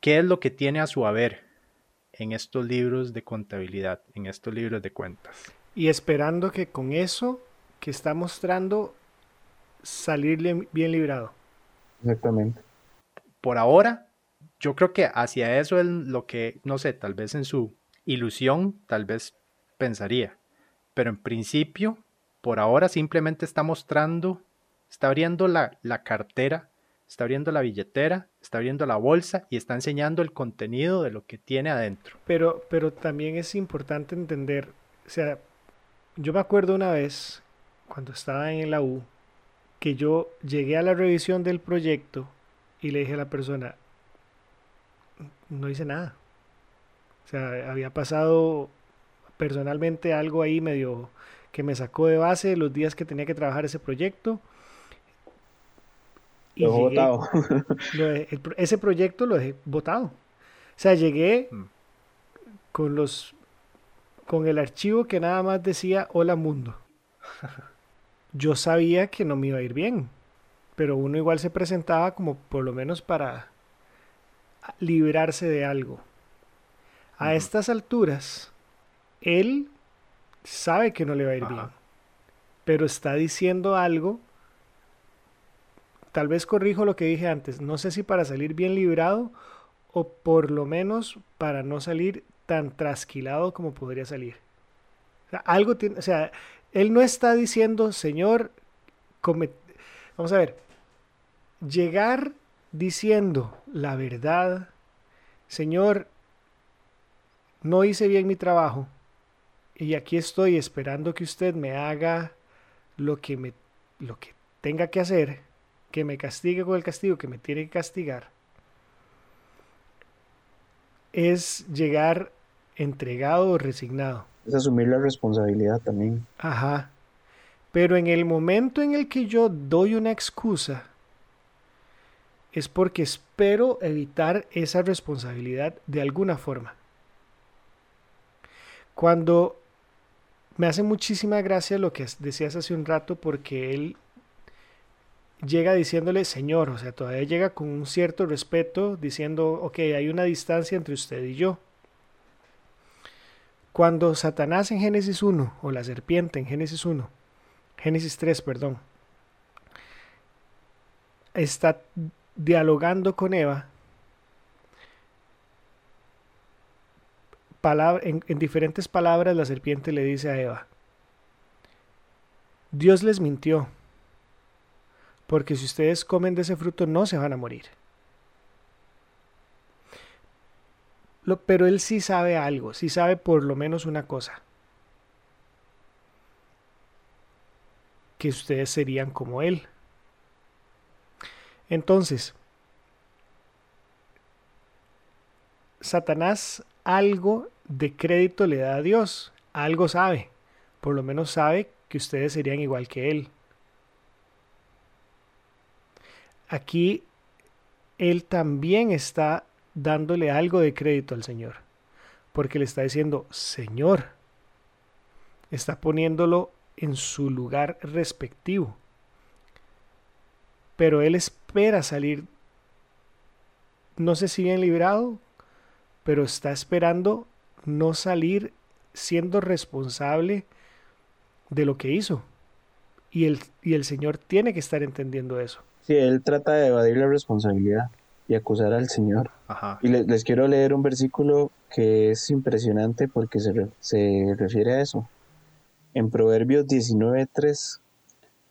qué es lo que tiene a su haber en estos libros de contabilidad, en estos libros de cuentas. Y esperando que con eso que está mostrando salirle bien librado. Exactamente. Por ahora, yo creo que hacia eso es lo que, no sé, tal vez en su ilusión, tal vez pensaría. Pero en principio, por ahora simplemente está mostrando, está abriendo la, la cartera, está abriendo la billetera, está abriendo la bolsa y está enseñando el contenido de lo que tiene adentro. Pero, pero también es importante entender, o sea, yo me acuerdo una vez, cuando estaba en la U, que yo llegué a la revisión del proyecto y le dije a la persona, no hice nada. O sea, había pasado personalmente algo ahí medio que me sacó de base los días que tenía que trabajar ese proyecto. Y lo votado. ese proyecto lo dejé votado. O sea, llegué mm. con los con el archivo que nada más decía hola mundo. yo sabía que no me iba a ir bien, pero uno igual se presentaba como por lo menos para librarse de algo. A estas alturas, él sabe que no le va a ir bien, pero está diciendo algo. Tal vez corrijo lo que dije antes, no sé si para salir bien librado o por lo menos para no salir tan trasquilado como podría salir. algo tiene, o sea, él no está diciendo, Señor, vamos a ver, llegar diciendo la verdad, Señor, no hice bien mi trabajo y aquí estoy esperando que usted me haga lo que, me, lo que tenga que hacer, que me castigue con el castigo que me tiene que castigar, es llegar entregado o resignado. Es asumir la responsabilidad también. Ajá. Pero en el momento en el que yo doy una excusa, es porque espero evitar esa responsabilidad de alguna forma. Cuando me hace muchísima gracia lo que decías hace un rato, porque él llega diciéndole Señor, o sea, todavía llega con un cierto respeto, diciendo, ok, hay una distancia entre usted y yo. Cuando Satanás en Génesis 1, o la serpiente en Génesis 1, Génesis 3, perdón, está dialogando con Eva en, en diferentes palabras la serpiente le dice a Eva, Dios les mintió, porque si ustedes comen de ese fruto no se van a morir. pero él sí sabe algo, sí sabe por lo menos una cosa. Que ustedes serían como él. Entonces, Satanás algo de crédito le da a Dios, algo sabe, por lo menos sabe que ustedes serían igual que Él. Aquí Él también está dándole algo de crédito al Señor, porque le está diciendo, Señor, está poniéndolo en su lugar respectivo. Pero Él espera salir, no sé si bien librado, pero está esperando no salir siendo responsable de lo que hizo. Y el, y el Señor tiene que estar entendiendo eso. Sí, él trata de evadir la responsabilidad y acusar al Señor. Y les, quiero leer un versículo que es impresionante porque se, se refiere a eso. En Proverbios 19.3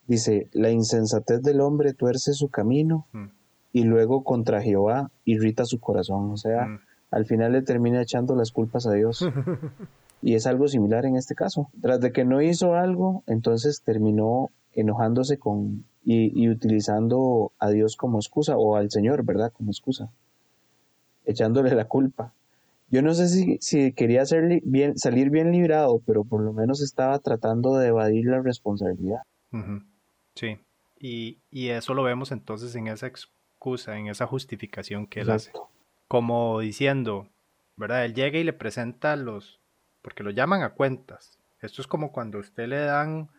dice, la insensatez del hombre tuerce su camino mm. y luego contra Jehová irrita su corazón. O sea, mm al final le termina echando las culpas a Dios. y es algo similar en este caso. Tras de que no hizo algo, entonces terminó enojándose con y, utilizando a Dios como excusa o al Señor, ¿verdad? Como excusa, echándole la culpa. Yo no sé si, si quería bien, salir bien librado, pero por lo menos estaba tratando de evadir la responsabilidad. Sí, y, eso lo vemos entonces en esa excusa, en esa justificación que él hace como diciendo, ¿verdad? Él llega y le presenta los, porque lo llaman a cuentas. Esto es como cuando usted le dan,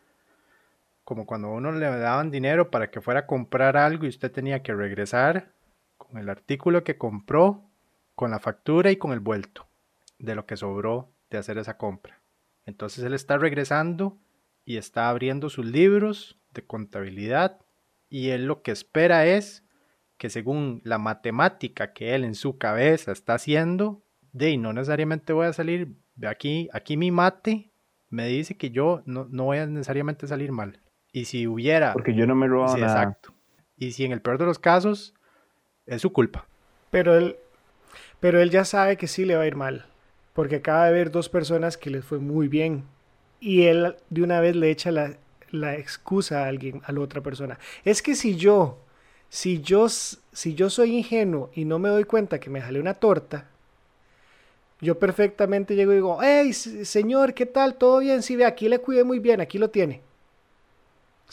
como cuando a uno le daban dinero para que fuera a comprar algo y usted tenía que regresar con el artículo que compró, con la factura y con el vuelto de lo que sobró de hacer esa compra. Entonces él está regresando y está abriendo sus libros de contabilidad y él lo que espera es que según la matemática que él en su cabeza está haciendo, de no necesariamente voy a salir, de aquí, aquí mi mate me dice que yo no, no voy a necesariamente salir mal. Y si hubiera... Porque yo no me robo nada. Exacto. Y si en el peor de los casos, es su culpa. Pero él, pero él ya sabe que sí le va a ir mal. Porque acaba de ver dos personas que les fue muy bien. Y él de una vez le echa la, la excusa a alguien, a la otra persona. Es que si yo si yo, si yo soy ingenuo y no me doy cuenta que me jalé una torta, yo perfectamente llego y digo, hey, señor, ¿qué tal? ¿Todo bien? Sí, ve, aquí le cuidé muy bien, aquí lo tiene.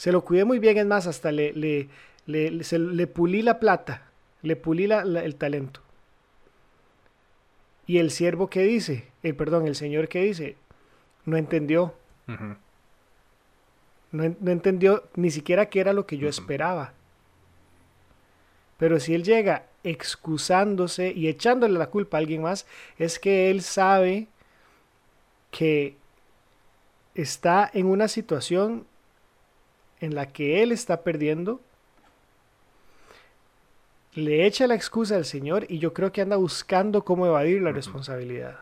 Se lo cuidé muy bien, es más, hasta le, le, le, pulí la plata, le pulí el talento. Y el siervo que dice, eh, perdón, el señor que dice, no entendió. no, entendió ni siquiera qué era lo que yo esperaba. Pero si él llega excusándose y echándole la culpa a alguien más, es que él sabe que está en una situación en la que él está perdiendo, le echa la excusa al Señor y yo creo que anda buscando cómo evadir la responsabilidad.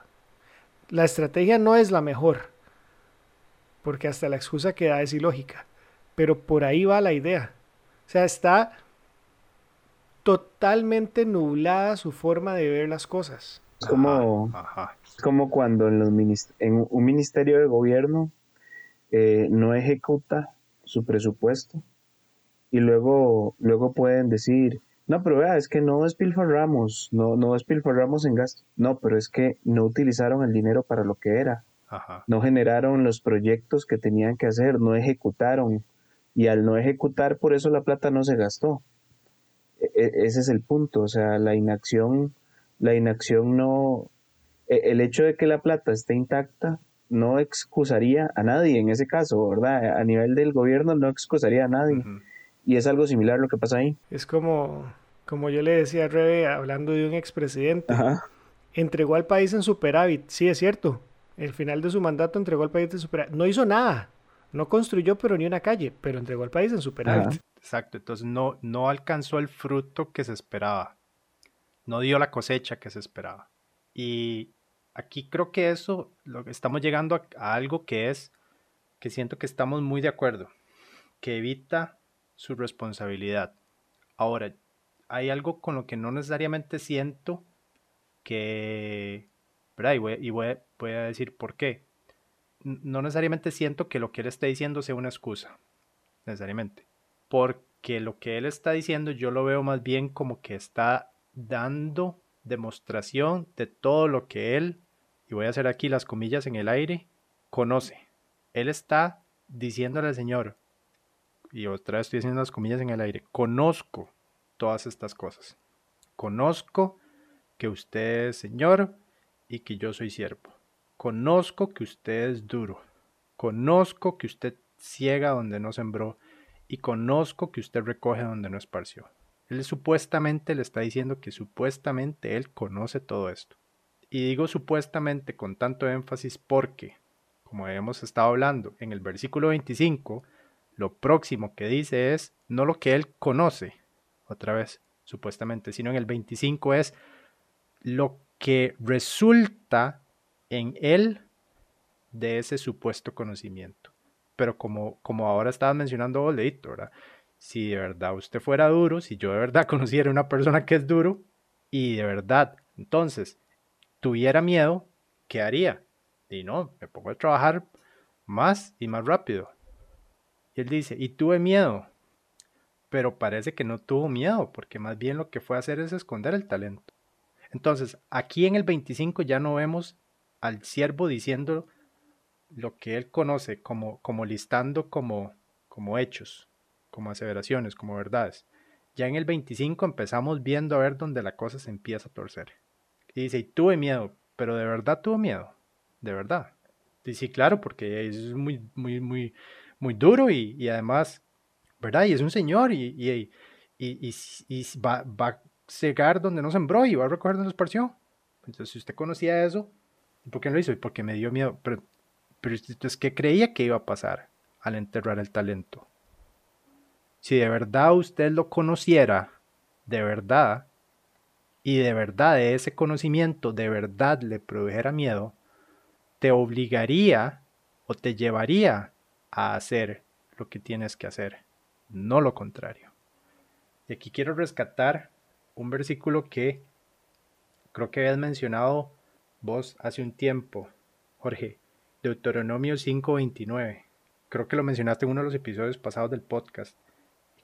La estrategia no es la mejor, porque hasta la excusa que da es ilógica, pero por ahí va la idea. O sea, está totalmente nublada su forma de ver las cosas. Es como, como cuando en, los en un ministerio de gobierno eh, no ejecuta su presupuesto y luego, luego pueden decir, no, pero vea, es que no despilfarramos, no, no despilfarramos en gasto. No, pero es que no utilizaron el dinero para lo que era. No generaron los proyectos que tenían que hacer, no ejecutaron. Y al no ejecutar, por eso la plata no se gastó. E, ese es el punto, o sea, la inacción, la inacción no, e, el hecho de que la plata esté intacta no excusaría a nadie en ese caso, ¿verdad? A nivel del gobierno no excusaría a nadie. Y es algo similar lo que pasa ahí. Es como, como yo le decía a Rebe, hablando de un expresidente, entregó al país en superávit, sí es cierto, el final de su mandato entregó al país en superávit, no hizo nada, No construyó pero ni una calle, pero entregó al país en superávit. Exacto, entonces no, no alcanzó el fruto que se esperaba, no dio la cosecha que se esperaba. Y aquí creo que eso, lo que estamos llegando a, algo que es, que siento que estamos muy de acuerdo, que evita su responsabilidad. Ahora, hay algo con lo que no necesariamente siento que, ¿verdad? Y, voy, voy a decir por qué. No necesariamente siento que lo que él está diciendo sea una excusa, necesariamente. Porque lo que él está diciendo yo lo veo más bien como que está dando demostración de todo lo que él, y voy a hacer aquí las comillas en el aire, conoce. Él está diciéndole al Señor, y otra vez estoy haciendo las comillas en el aire, conozco todas estas cosas. Conozco que usted es Señor y que yo soy siervo. Conozco que usted es duro. Conozco que usted ciega donde no sembró y conozco que usted recoge donde no esparció. Él supuestamente le está diciendo que supuestamente él conoce todo esto. Y digo supuestamente con tanto énfasis porque, como hemos estado hablando en el versículo 25, lo próximo que dice es no lo que él conoce, otra vez, supuestamente, sino en el 25 es lo que resulta en él de ese supuesto conocimiento. Pero como, como ahora estabas mencionando vos, ¿verdad? Si de verdad usted fuera duro, si yo de verdad conociera a una persona que es duro y de verdad, entonces, tuviera miedo, ¿qué haría? Y no, me pongo a trabajar más y más rápido. Y él dice, y tuve miedo, pero parece que no tuvo miedo, porque más bien lo que fue a hacer es esconder el talento. Entonces, aquí en el 25 ya no vemos al siervo diciendo lo que él conoce, como, como listando como, como hechos, como aseveraciones, como verdades. Ya en el 25 empezamos viendo a ver dónde la cosa se empieza a torcer. Y dice, y tuve miedo, pero de verdad tuvo miedo, de verdad. Y sí, claro, porque es muy, muy, muy, muy duro y, y además ¿verdad? Y es un señor y, y, y, va, va, a cegar donde no sembró y va a recoger donde esparció. Entonces, si usted conocía eso, ¿por qué no lo hizo? Porque me dio miedo. Pero, pero entonces, ¿qué creía que iba a pasar al enterrar el talento? Si de verdad usted lo conociera, de verdad, y de verdad ese conocimiento de verdad le produjera miedo, te obligaría o te llevaría a hacer lo que tienes que hacer no lo contrario. Y aquí quiero rescatar un versículo que creo que habías mencionado vos hace un tiempo, Jorge, Deuteronomio 5:29. Creo que lo mencionaste en uno de los episodios pasados del podcast.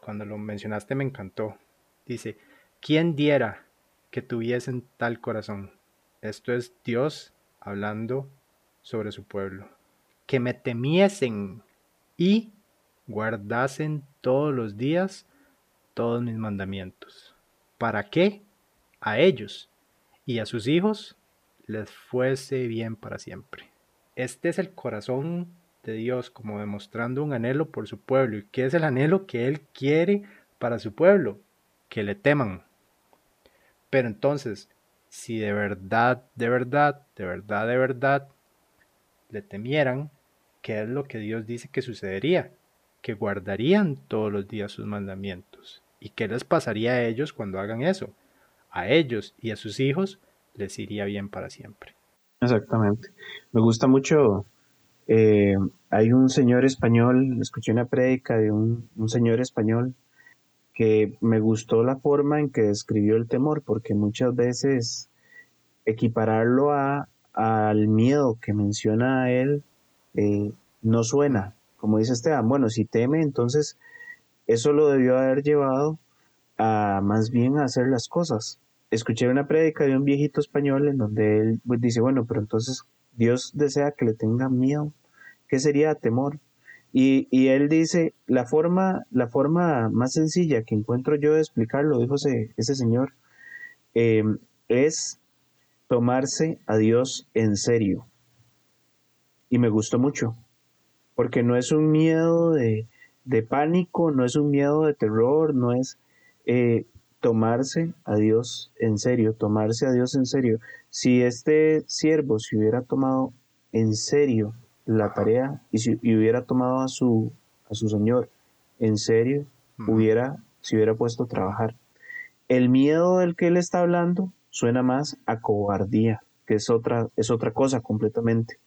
Cuando lo mencionaste me encantó. Dice, ¿quién diera que tuviesen tal corazón? Esto es Dios hablando sobre su pueblo. Que me temiesen y guardasen todos los días todos mis mandamientos. ¿Para qué? A ellos y a sus hijos les fuese bien para siempre. Este es el corazón de Dios como demostrando un anhelo por su pueblo. ¿Y qué es el anhelo que Él quiere para su pueblo? Que le teman. Pero entonces, si de verdad, de verdad, de verdad, de verdad, le temieran, ¿qué es lo que Dios dice que sucedería? que guardarían todos los días sus mandamientos. ¿Y qué les pasaría a ellos cuando hagan eso? A ellos y a sus hijos les iría bien para siempre. Exactamente. Me gusta mucho. Eh, hay un señor español, escuché una prédica de un, señor español que me gustó la forma en que describió el temor, porque muchas veces equipararlo a, al miedo que menciona él eh, no suena, como dice Esteban, bueno, si teme, entonces eso lo debió haber llevado a más bien a hacer las cosas. Escuché una prédica de un viejito español en donde él dice, bueno, pero entonces Dios desea que le tenga miedo. ¿Qué sería temor? Y, él dice, la forma, la forma más sencilla que encuentro yo de explicarlo, dijo ese, ese señor, em, es tomarse a Dios en serio. Y me gustó mucho, porque no es un miedo de, pánico, no es un miedo de terror, no es eh, tomarse a Dios en serio, tomarse a Dios en serio. Si este siervo se hubiera tomado en serio la tarea y si hubiera tomado a su, a su señor en serio, hubiera, se hubiera puesto a trabajar. El miedo del que él está hablando suena más a cobardía, que es otra, es otra cosa completamente.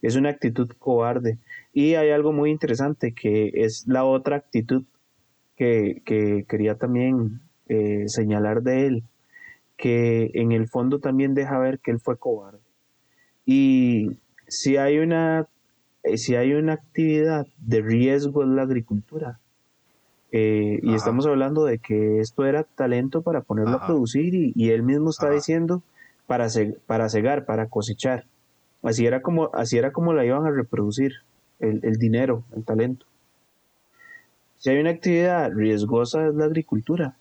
Es una actitud cobarde. Y hay algo muy interesante que es la otra actitud que, quería también eh, señalar de él, que en el fondo también deja ver que él fue cobarde. Y si hay una, si hay una actividad de riesgo en la agricultura, eh, y estamos hablando de que esto era talento para ponerlo a producir y, él mismo está diciendo para, para cegar, para cosechar. Así era como, así era como la iban a reproducir, el, dinero, el talento. Si hay una actividad riesgosa es la agricultura.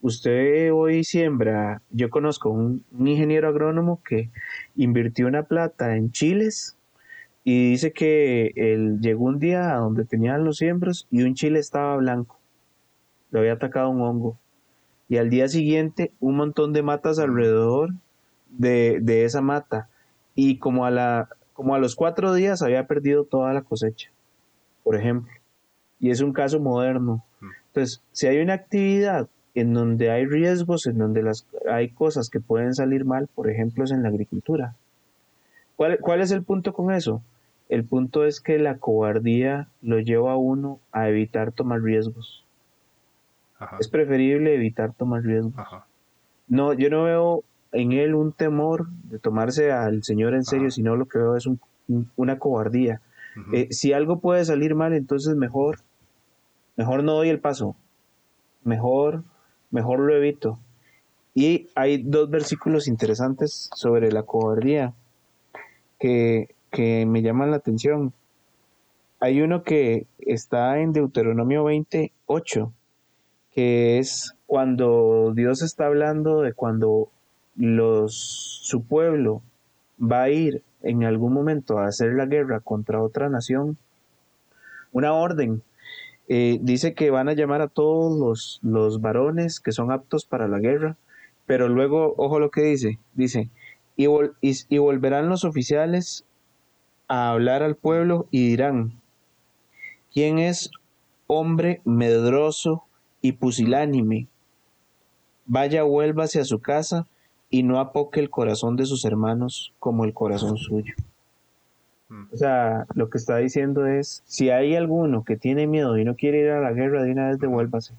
Usted hoy siembra, yo conozco un, ingeniero agrónomo que invirtió una plata en chiles y dice que él llegó un día a donde tenían los siembros y un chile estaba blanco le había atacado un hongo. Y al día siguiente un montón de matas alrededor de, esa mata. Y como a, la, como a los cuatro días había perdido toda la cosecha, por ejemplo. Y es un caso moderno. Mm. Entonces, si hay una actividad en donde hay riesgos, en donde las, hay cosas que pueden salir mal, por ejemplo, es en la agricultura. ¿Cuál, ¿Cuál es el punto con eso? El punto es que la cobardía lo lleva a uno a evitar tomar riesgos. Es preferible evitar tomar riesgos. No, yo no veo en él un temor de tomarse al Señor en serio, sino lo que veo es una cobardía. Eh, si algo puede salir mal, entonces mejor, mejor no doy el paso. Mejor, mejor lo evito. Y hay dos versículos interesantes sobre la cobardía que, que me llaman la atención. Hay uno que está en Deuteronomio 28 que es cuando Dios está hablando de cuando su pueblo va a ir en algún momento a hacer la guerra contra otra nación, una orden. Eh, dice que van a llamar a todos los, los varones que son aptos para la guerra, pero luego, ojo lo que dice, dice, y volverán los oficiales a hablar al pueblo y dirán, ¿quién es hombre medroso y pusilánime. Vaya, vuélvase a su casa y no apoque el corazón de sus hermanos como el corazón suyo. Mm. O sea, lo que está diciendo es, si hay alguno que tiene miedo y no quiere ir a la guerra, de una vez devuélvase,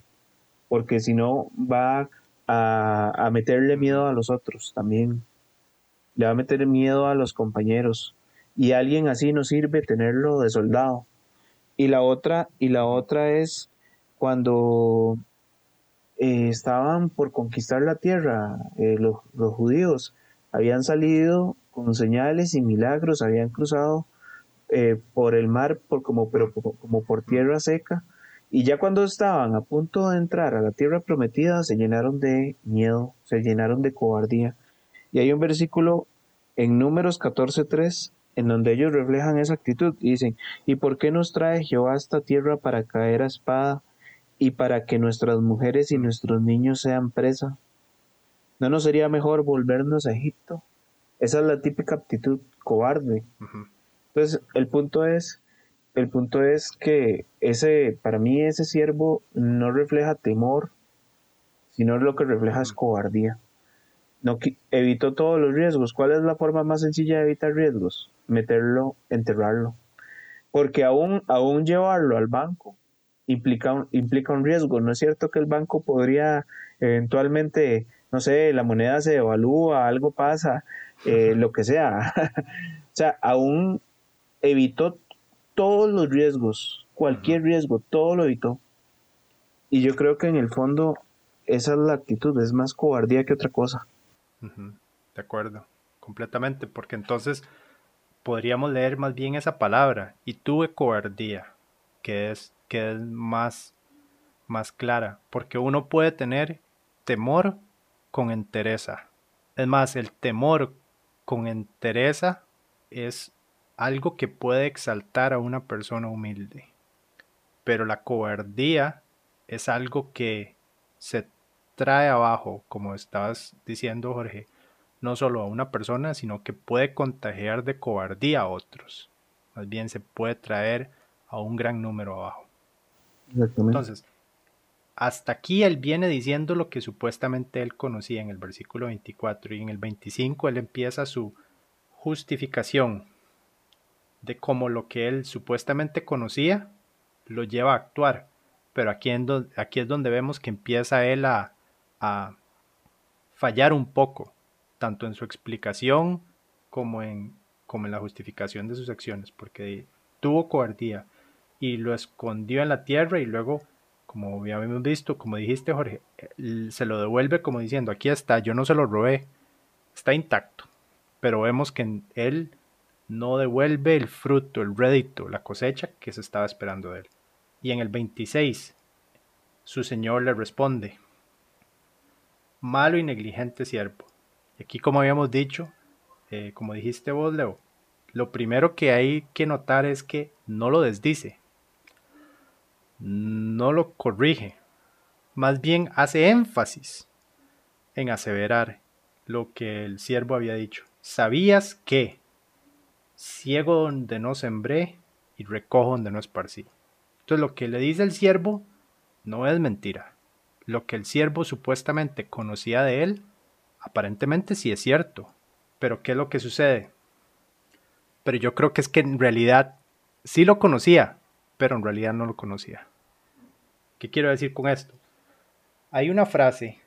porque si no va a, a meterle miedo a los otros también, le va a meter miedo a los compañeros, y alguien así no sirve tenerlo de soldado. Y la otra, y la otra es cuando eh, estaban por conquistar la tierra, eh, los, judíos habían salido con señales y milagros, habían cruzado eh, por el mar, por, como, pero como por tierra seca, y ya cuando estaban a punto de entrar a la tierra prometida, se llenaron de miedo, se llenaron de cobardía. Y hay un versículo en Números 14.3 en donde ellos reflejan esa actitud y dicen, ¿y por qué nos trae Jehová a esta tierra para caer a espada y para que nuestras mujeres y nuestros niños sean presa? ¿No nos sería mejor volvernos a Egipto? Esa es la típica actitud cobarde. Entonces, el punto es, el punto es que ese, para mí ese siervo no refleja temor, sino lo que refleja es cobardía. No evitó todos los riesgos. ¿Cuál es la forma más sencilla de evitar riesgos? Meterlo, enterrarlo. Porque aún, aún llevarlo al banco implica un, implica un riesgo. No es cierto que el banco podría eventualmente, no sé, la moneda se devalúa, algo pasa, eh, lo que sea. o sea, aún evitó todos los riesgos, cualquier riesgo, todo lo evitó. Y yo creo que en el fondo esa es la actitud, es más cobardía que otra cosa. De acuerdo, completamente, porque entonces podríamos leer más bien esa palabra, y tuve cobardía, que es que es más, más clara, porque uno puede tener temor con entereza. Es más, el temor con entereza es algo que puede exaltar a una persona humilde. Pero la cobardía es algo que se trae abajo, como estabas diciendo Jorge, no solo a una persona, sino que puede contagiar de cobardía a otros. más bien se puede traer a un gran número abajo. Exactamente. Entonces, hasta aquí él viene diciendo lo que supuestamente él conocía en el versículo 24 y en el 25 él empieza su justificación de cómo lo que él supuestamente conocía lo lleva a actuar. Pero aquí, aquí es donde vemos que empieza él a, a fallar un poco, tanto en su explicación como en, como en la justificación de sus acciones, porque tuvo cobardía y lo escondió en la tierra y luego como ya habíamos visto, como dijiste Jorge, se lo devuelve como diciendo, aquí está, yo no se lo robé, está intacto, pero vemos que él no devuelve el fruto, el rédito, la cosecha que se estaba esperando de él. Y en el 26, su señor le responde, malo y negligente siervo. Aquí, como habíamos dicho, eh, como dijiste vos, Leo, lo primero que hay que notar es que no lo desdice, no lo corrige, más bien hace énfasis en aseverar lo que el siervo había dicho. ¿Sabías que ciego donde no sembré y recojo donde no esparcí? Entonces lo que le dice el siervo no es mentira. Lo que el siervo supuestamente conocía de él, aparentemente sí es cierto. Pero ¿qué es lo que sucede? Pero yo creo que es que en realidad sí lo conocía, pero en realidad no lo conocía. ¿Qué quiero decir con esto? Hay una frase,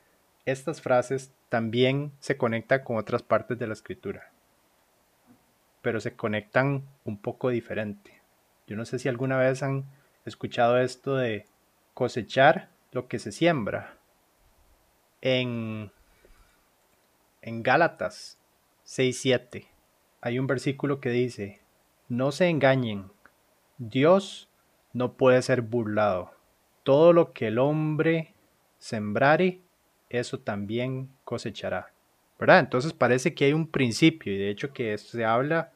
estas frases también se conectan con otras partes de la escritura, pero se conectan un poco diferente. Yo no sé si alguna vez han escuchado esto de cosechar lo que se siembra. En, en Gálatas 6.7 hay un versículo que dice, no se engañen, Dios no puede ser burlado todo lo que el hombre sembrare, eso también cosechará. ¿Verdad? Entonces parece que hay un principio, y de hecho que se habla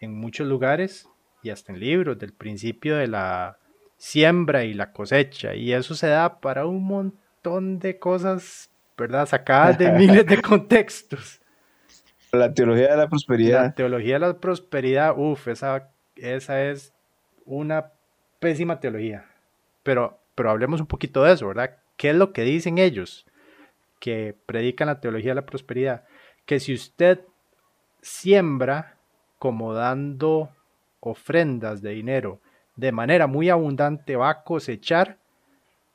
en muchos lugares y hasta en libros del principio de la siembra y la cosecha, y eso se da para un montón de cosas, ¿verdad? Sacadas de miles de contextos. La teología de la prosperidad. La teología de la prosperidad, uff, esa, esa es una pésima teología. Pero pero hablemos un poquito de eso, ¿verdad? ¿Qué es lo que dicen ellos que predican la teología de la prosperidad? Que si usted siembra como dando ofrendas de dinero de manera muy abundante, va a cosechar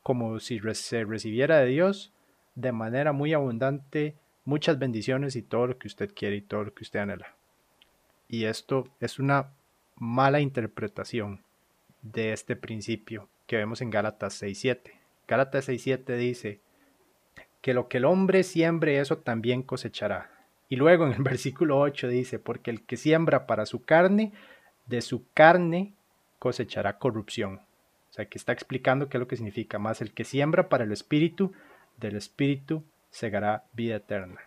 como si se recibiera de Dios de manera muy abundante muchas bendiciones y todo lo que usted quiere y todo lo que usted anhela. Y esto es una mala interpretación de este principio que vemos en Gálatas 6.7. Gálatas 6.7 dice que lo que el hombre siembre, eso también cosechará. Y luego en el versículo 8 dice, porque el que siembra para su carne, de su carne cosechará corrupción. O sea, que está explicando qué es lo que significa. Más el que siembra para el espíritu, del espíritu segará vida eterna.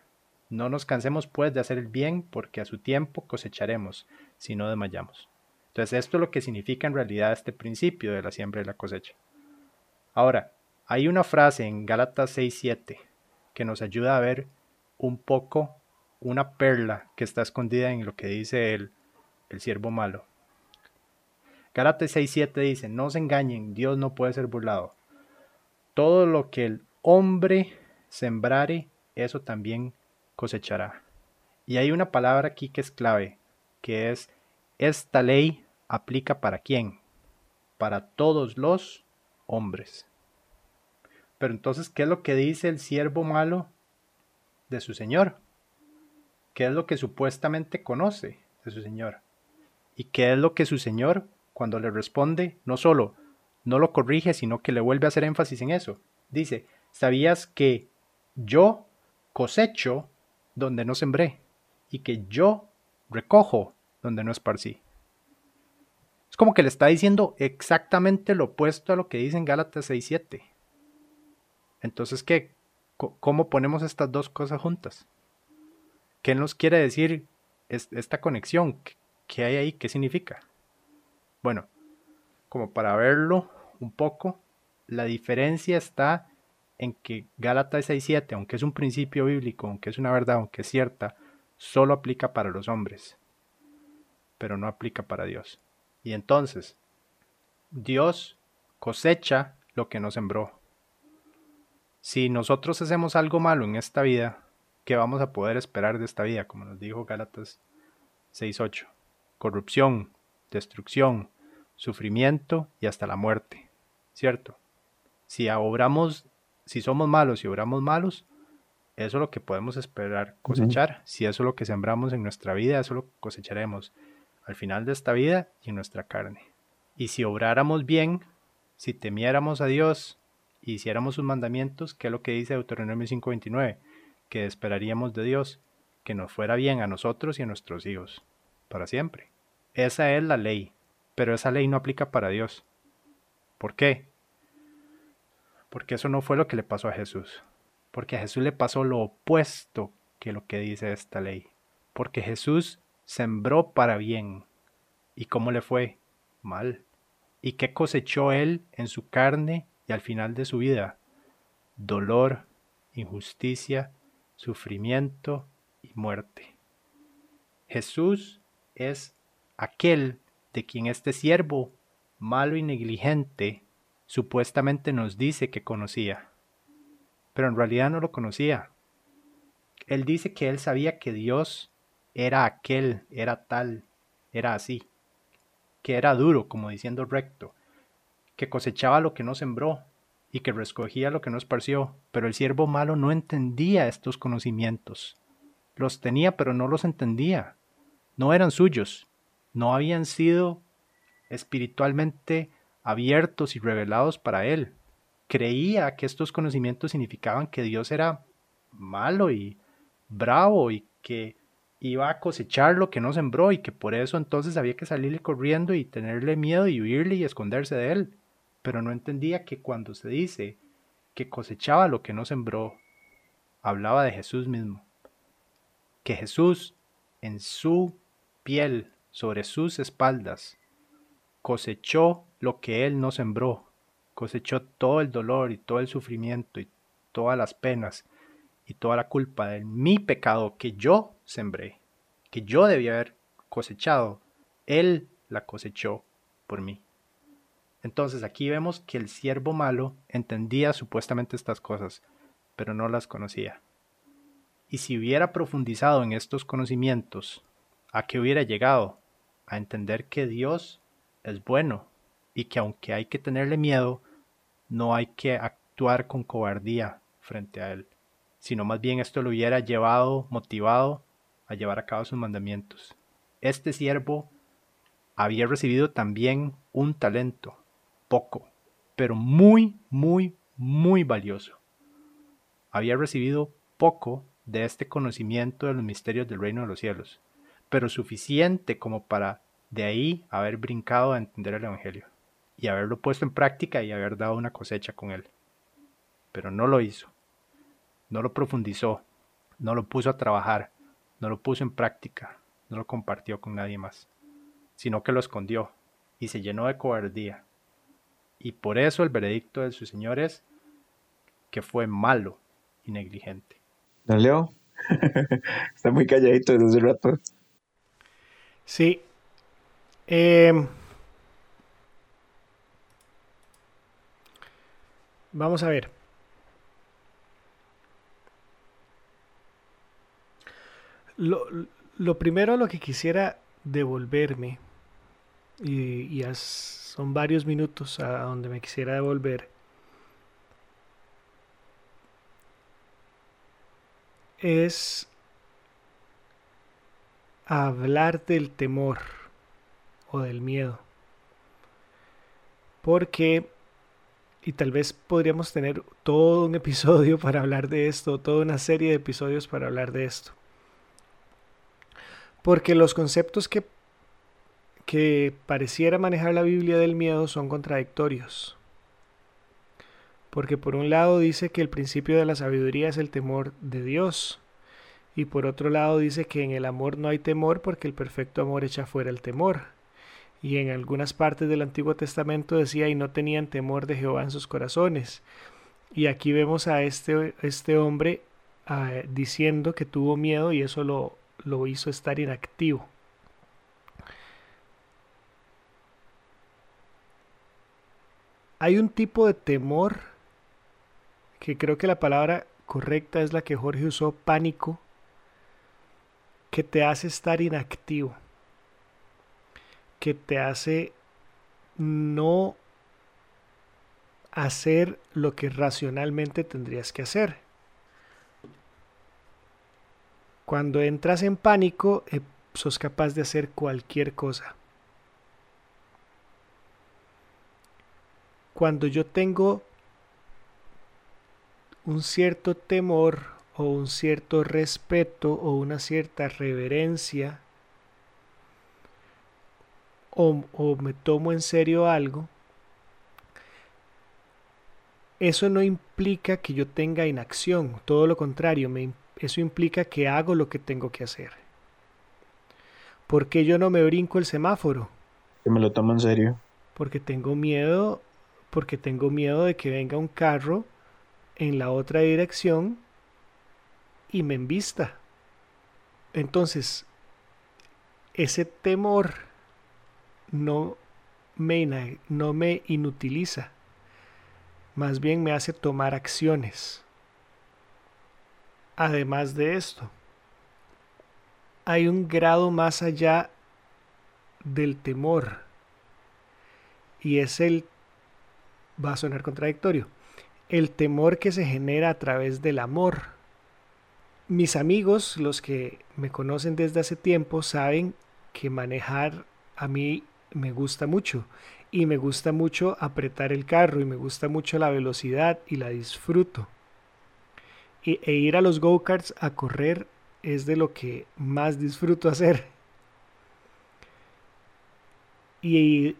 No nos cansemos pues de hacer el bien, porque a su tiempo cosecharemos, si no desmayamos. Entonces esto es lo que significa en realidad este principio de la siembra y la cosecha. Ahora, hay una frase en Gálatas 6.7 que nos ayuda a ver un poco una perla que está escondida en lo que dice el, el siervo malo. Gálatas 6.7 dice, no se engañen, Dios no puede ser burlado. Todo lo que el hombre sembrare, eso también cosechará. Y hay una palabra aquí que es clave, que es esta ley aplica para quién? Para todos los hombres. Pero entonces, ¿qué es lo que dice el siervo malo de su señor? ¿Qué es lo que supuestamente conoce de su señor? ¿Y qué es lo que su señor, cuando le responde, no solo no lo corrige, sino que le vuelve a hacer énfasis en eso? Dice, ¿sabías que yo cosecho donde no sembré y que yo recojo donde no esparcí? Es como que le está diciendo exactamente lo opuesto a lo que dice en Gálatas 6.7. Entonces, ¿qué? ¿Cómo ponemos estas dos cosas juntas? ¿Qué nos quiere decir esta conexión? ¿Qué hay ahí? ¿Qué significa? Bueno, como para verlo un poco, la diferencia está en que Gálatas 6.7, aunque es un principio bíblico, aunque es una verdad, aunque es cierta, solo aplica para los hombres, pero no aplica para Dios. Y entonces, Dios cosecha lo que no sembró. Si nosotros hacemos algo malo en esta vida, ¿qué vamos a poder esperar de esta vida? Como nos dijo Gálatas 6.8. Corrupción, destrucción, sufrimiento y hasta la muerte. ¿Cierto? Si obramos, si somos malos y obramos malos, eso es lo que podemos esperar cosechar. Si eso es lo que sembramos en nuestra vida, eso lo cosecharemos al final de esta vida y en nuestra carne. Y si obráramos bien, si temiéramos a Dios y hiciéramos sus mandamientos, que es lo que dice Deuteronomio 5:29, que esperaríamos de Dios, que nos fuera bien a nosotros y a nuestros hijos, para siempre. Esa es la ley, pero esa ley no aplica para Dios. ¿Por qué? Porque eso no fue lo que le pasó a Jesús. Porque a Jesús le pasó lo opuesto que lo que dice esta ley. Porque Jesús sembró para bien. ¿Y cómo le fue? Mal. ¿Y qué cosechó él en su carne y al final de su vida? Dolor, injusticia, sufrimiento y muerte. Jesús es aquel de quien este siervo, malo y negligente, supuestamente nos dice que conocía pero en realidad no lo conocía. Él dice que él sabía que Dios era aquel, era tal, era así, que era duro, como diciendo recto, que cosechaba lo que no sembró y que recogía lo que no esparció, pero el siervo malo no entendía estos conocimientos. Los tenía, pero no los entendía. No eran suyos, no habían sido espiritualmente abiertos y revelados para él creía que estos conocimientos significaban que Dios era malo y bravo y que iba a cosechar lo que no sembró y que por eso entonces había que salirle corriendo y tenerle miedo y huirle y esconderse de él. Pero no entendía que cuando se dice que cosechaba lo que no sembró, hablaba de Jesús mismo. Que Jesús en su piel, sobre sus espaldas, cosechó lo que él no sembró cosechó todo el dolor y todo el sufrimiento y todas las penas y toda la culpa de mi pecado que yo sembré, que yo debía haber cosechado, Él la cosechó por mí. Entonces aquí vemos que el siervo malo entendía supuestamente estas cosas, pero no las conocía. Y si hubiera profundizado en estos conocimientos, ¿a qué hubiera llegado? A entender que Dios es bueno y que aunque hay que tenerle miedo, no hay que actuar con cobardía frente a Él, sino más bien esto lo hubiera llevado, motivado a llevar a cabo sus mandamientos. Este siervo había recibido también un talento, poco, pero muy, muy, muy valioso. Había recibido poco de este conocimiento de los misterios del reino de los cielos, pero suficiente como para de ahí haber brincado a entender el Evangelio y haberlo puesto en práctica y haber dado una cosecha con él. Pero no lo hizo, no lo profundizó, no lo puso a trabajar, no lo puso en práctica, no lo compartió con nadie más, sino que lo escondió y se llenó de cobardía. Y por eso el veredicto de su Señor es que fue malo y negligente. ¿No Leo? Está muy calladito desde hace rato. Sí. Eh, Vamos a ver. Lo, primero a lo que quisiera devolverme, y, son varios minutos a donde me quisiera devolver, es hablar del temor del miedo. Porque y tal vez podríamos tener todo un episodio para hablar de esto, toda una serie de episodios para hablar de esto. Porque los conceptos que, que pareciera manejar la Biblia del miedo son contradictorios. Porque por un lado dice que el principio de la sabiduría es el temor de Dios. Y por otro lado dice que en el amor no hay temor porque el perfecto amor echa fuera el temor y en algunas partes del Antiguo Testamento decía y no tenían temor de Jehová en sus corazones. Y aquí vemos a este, este hombre ah, diciendo que tuvo miedo y eso lo, lo hizo estar inactivo. hay un tipo de temor que creo que la palabra correcta es la que Jorge usó, pánico, que te hace estar inactivo, que te hace no hacer lo que racionalmente tendrías que hacer. Cuando entras en pánico, eh, sos capaz de hacer cualquier cosa. Cuando yo tengo un cierto temor o un cierto respeto o una cierta reverencia o, o me tomo en serio algo, eso no implica que yo tenga inacción, todo lo contrario, eso implica que hago lo que tengo que hacer. ¿Por qué yo no me brinco el semáforo? Que me lo tomo en serio. Porque tengo miedo, porque tengo miedo de que venga un carro en la otra dirección y me envista. Entonces, ese temor no me, no me inutiliza más bien me hace tomar acciones. Además de esto, hay un grado más allá del temor y es el, va a sonar contradictorio, el temor que se genera a través del amor. Mis amigos, los que me conocen desde hace tiempo, saben que manejar a mí me gusta mucho y me gusta mucho apretar el carro y me gusta mucho la velocidad y la disfruto. Y, e ir a los go-karts a correr es de lo que más disfruto hacer. Y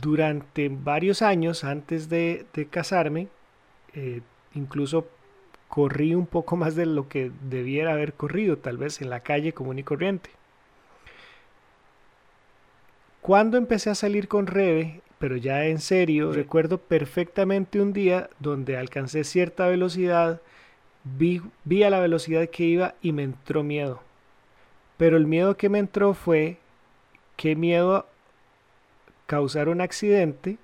durante varios años antes de, casarme, eh, incluso corrí un poco más de lo que debiera haber corrido, tal vez en la calle común y corriente. Cuando empecé a salir con Rebe, pero ya en serio, recuerdo perfectamente un día donde alcancé cierta velocidad, vi, vi a la velocidad que iba y me entró miedo. Pero el miedo que me entró fue qué miedo causar un accidente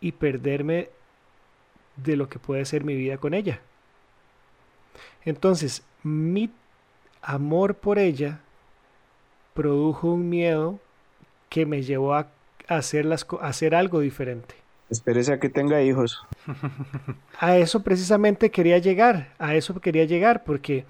y perderme de lo que puede ser mi vida con ella. Entonces, mi amor por ella produjo un miedo que me llevó a hacer, las, hacer algo diferente. Espérese a que tenga hijos. A eso precisamente quería llegar, a eso quería llegar, porque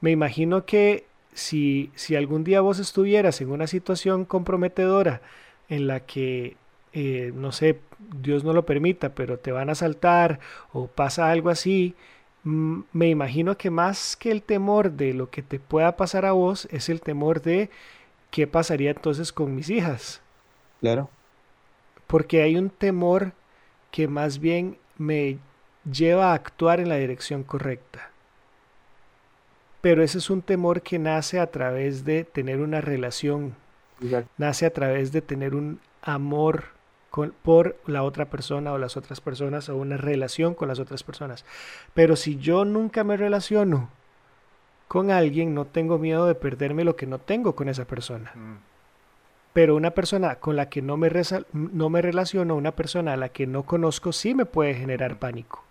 me imagino que si, si algún día vos estuvieras en una situación comprometedora en la que, eh, no sé, Dios no lo permita, pero te van a asaltar o pasa algo así, mm, me imagino que más que el temor de lo que te pueda pasar a vos, es el temor de ¿qué pasaría entonces con mis hijas? Claro. Porque hay un temor que más bien me lleva a actuar en la dirección correcta. Pero ese es un temor que nace a través de tener una relación, nace a través de tener un amor por la otra persona o las otras personas o una relación con las otras personas. Pero si yo nunca me relaciono con alguien, no tengo miedo de perderme lo que no tengo con esa persona. Mm. Pero una persona con la que no me, no me relaciono, una persona a la que no conozco, sí me puede generar pánico.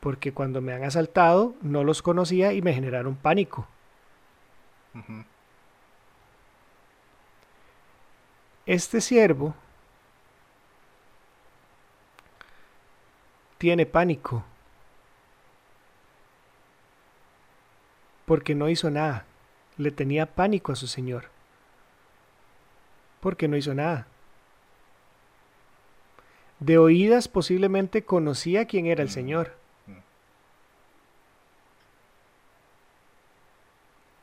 Porque cuando me han asaltado, no los conocía y me generaron pánico. Este siervo tiene pánico porque no hizo nada. Le tenía pánico a su señor. Porque no hizo nada. De oídas posiblemente conocía quién era el mm. Señor. Mm.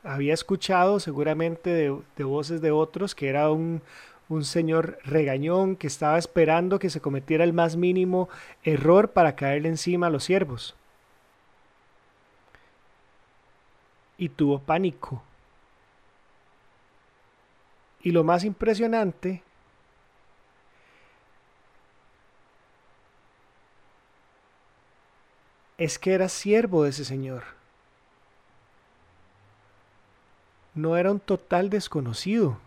Había escuchado seguramente de, voces de otros que era un, un señor regañón que estaba esperando que se cometiera el más mínimo error para caerle encima a los siervos. Y tuvo pánico. Y lo más impresionante es que era siervo de ese señor. No era un total desconocido.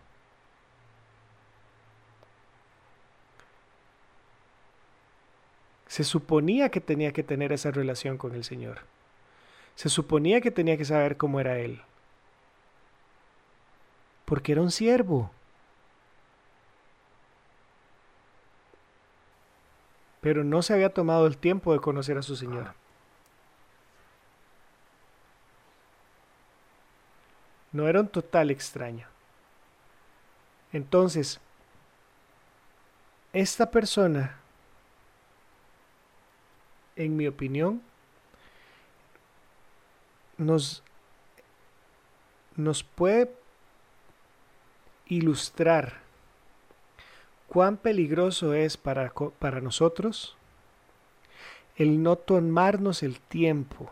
Se suponía que tenía que tener esa relación con el Señor. Se suponía que tenía que saber cómo era Él. Porque era un siervo. Pero no se había tomado el tiempo de conocer a su Señor. No era un total extraño. Entonces, esta persona, en mi opinión, nos, nos puede ilustrar cuán peligroso es para, para nosotros el no tomarnos el tiempo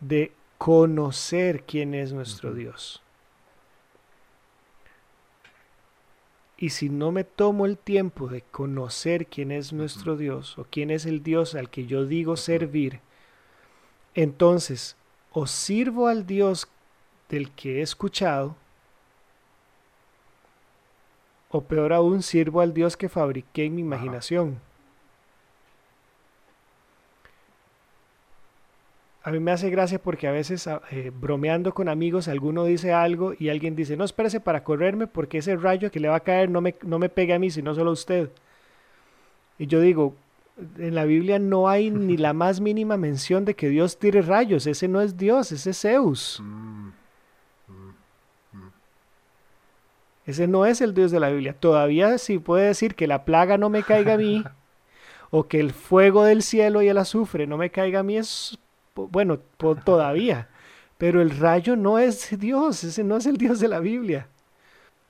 de conocer quién es nuestro Dios. Y si no me tomo el tiempo de conocer quién es nuestro Dios o quién es el Dios al que yo digo servir, entonces o sirvo al Dios del que he escuchado, o peor aún, sirvo al Dios que fabriqué en mi imaginación. a mí me hace gracia porque a veces eh, bromeando con amigos alguno dice algo y alguien dice, no, espérese para correrme porque ese rayo que le va a caer no me, no me pega a mí, sino solo a usted. Y yo digo, en la Biblia no hay ni la más mínima mención de que Dios tire rayos, ese no es Dios, ese es Zeus. Mm, mm, mm. Ese no es el Dios de la Biblia. Todavía si puede decir que la plaga no me caiga a mí, o que el fuego del cielo y el azufre no me caiga a mí, es bueno, todavía, pero el rayo no es Dios, ese no es el Dios de la Biblia.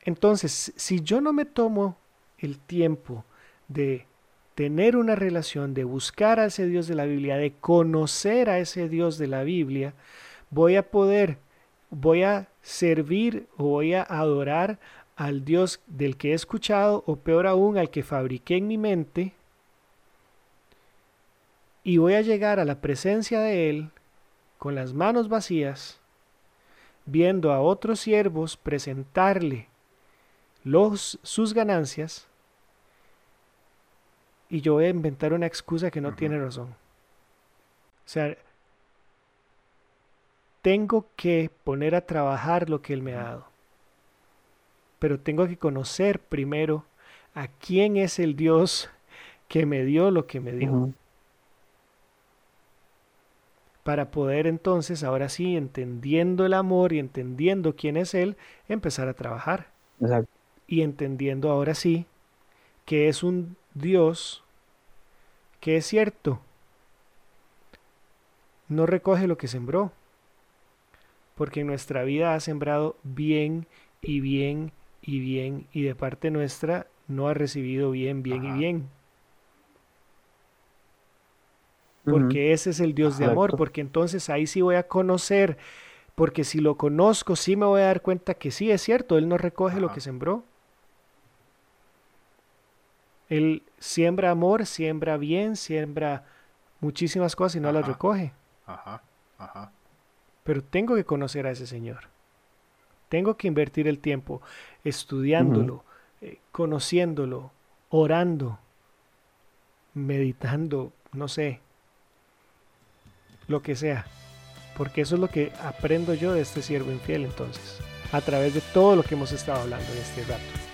Entonces, si yo no me tomo el tiempo de tener una relación, de buscar a ese Dios de la Biblia, de conocer a ese Dios de la Biblia, voy a poder, voy a servir o voy a adorar al Dios del que he escuchado o peor aún al que fabriqué en mi mente y voy a llegar a la presencia de Él con las manos vacías, viendo a otros siervos presentarle los, sus ganancias, y yo voy a inventar una excusa que no tiene razón. O sea, tengo que poner a trabajar lo que Él me ha dado. Pero tengo que conocer primero a quién es el Dios que me dio lo que me dio para poder entonces, ahora sí, entendiendo el amor y entendiendo quién es Él, empezar a trabajar. Y entendiendo ahora sí que es un Dios que es cierto, no recoge lo que sembró, porque en nuestra vida ha sembrado bien y bien y bien, y de parte nuestra no ha recibido bien, bien y bien. Porque ese es el Dios de amor, porque entonces ahí sí voy a conocer, porque si lo conozco, sí me voy a dar cuenta que sí es cierto, Él no recoge lo que sembró. Él siembra amor, siembra bien, siembra muchísimas cosas y no las recoge. Ajá, ajá. Pero tengo que conocer a ese Señor. Tengo que invertir el tiempo estudiándolo, eh, conociéndolo, orando, meditando, no sé, lo que sea. Porque eso es lo que aprendo yo de este siervo infiel entonces, a través de todo lo que hemos estado hablando en este rato.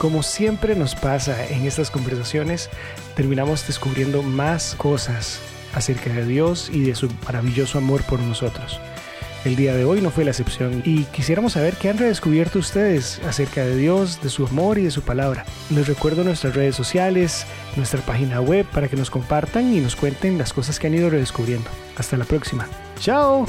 Como siempre nos pasa en estas conversaciones, terminamos descubriendo más cosas acerca de Dios y de su maravilloso amor por nosotros. El día de hoy no fue la excepción y quisiéramos saber qué han redescubierto ustedes acerca de Dios, de su amor y de su palabra. Les recuerdo nuestras redes sociales, nuestra página web para que nos compartan y nos cuenten las cosas que han ido redescubriendo. Hasta la próxima. ¡Chao!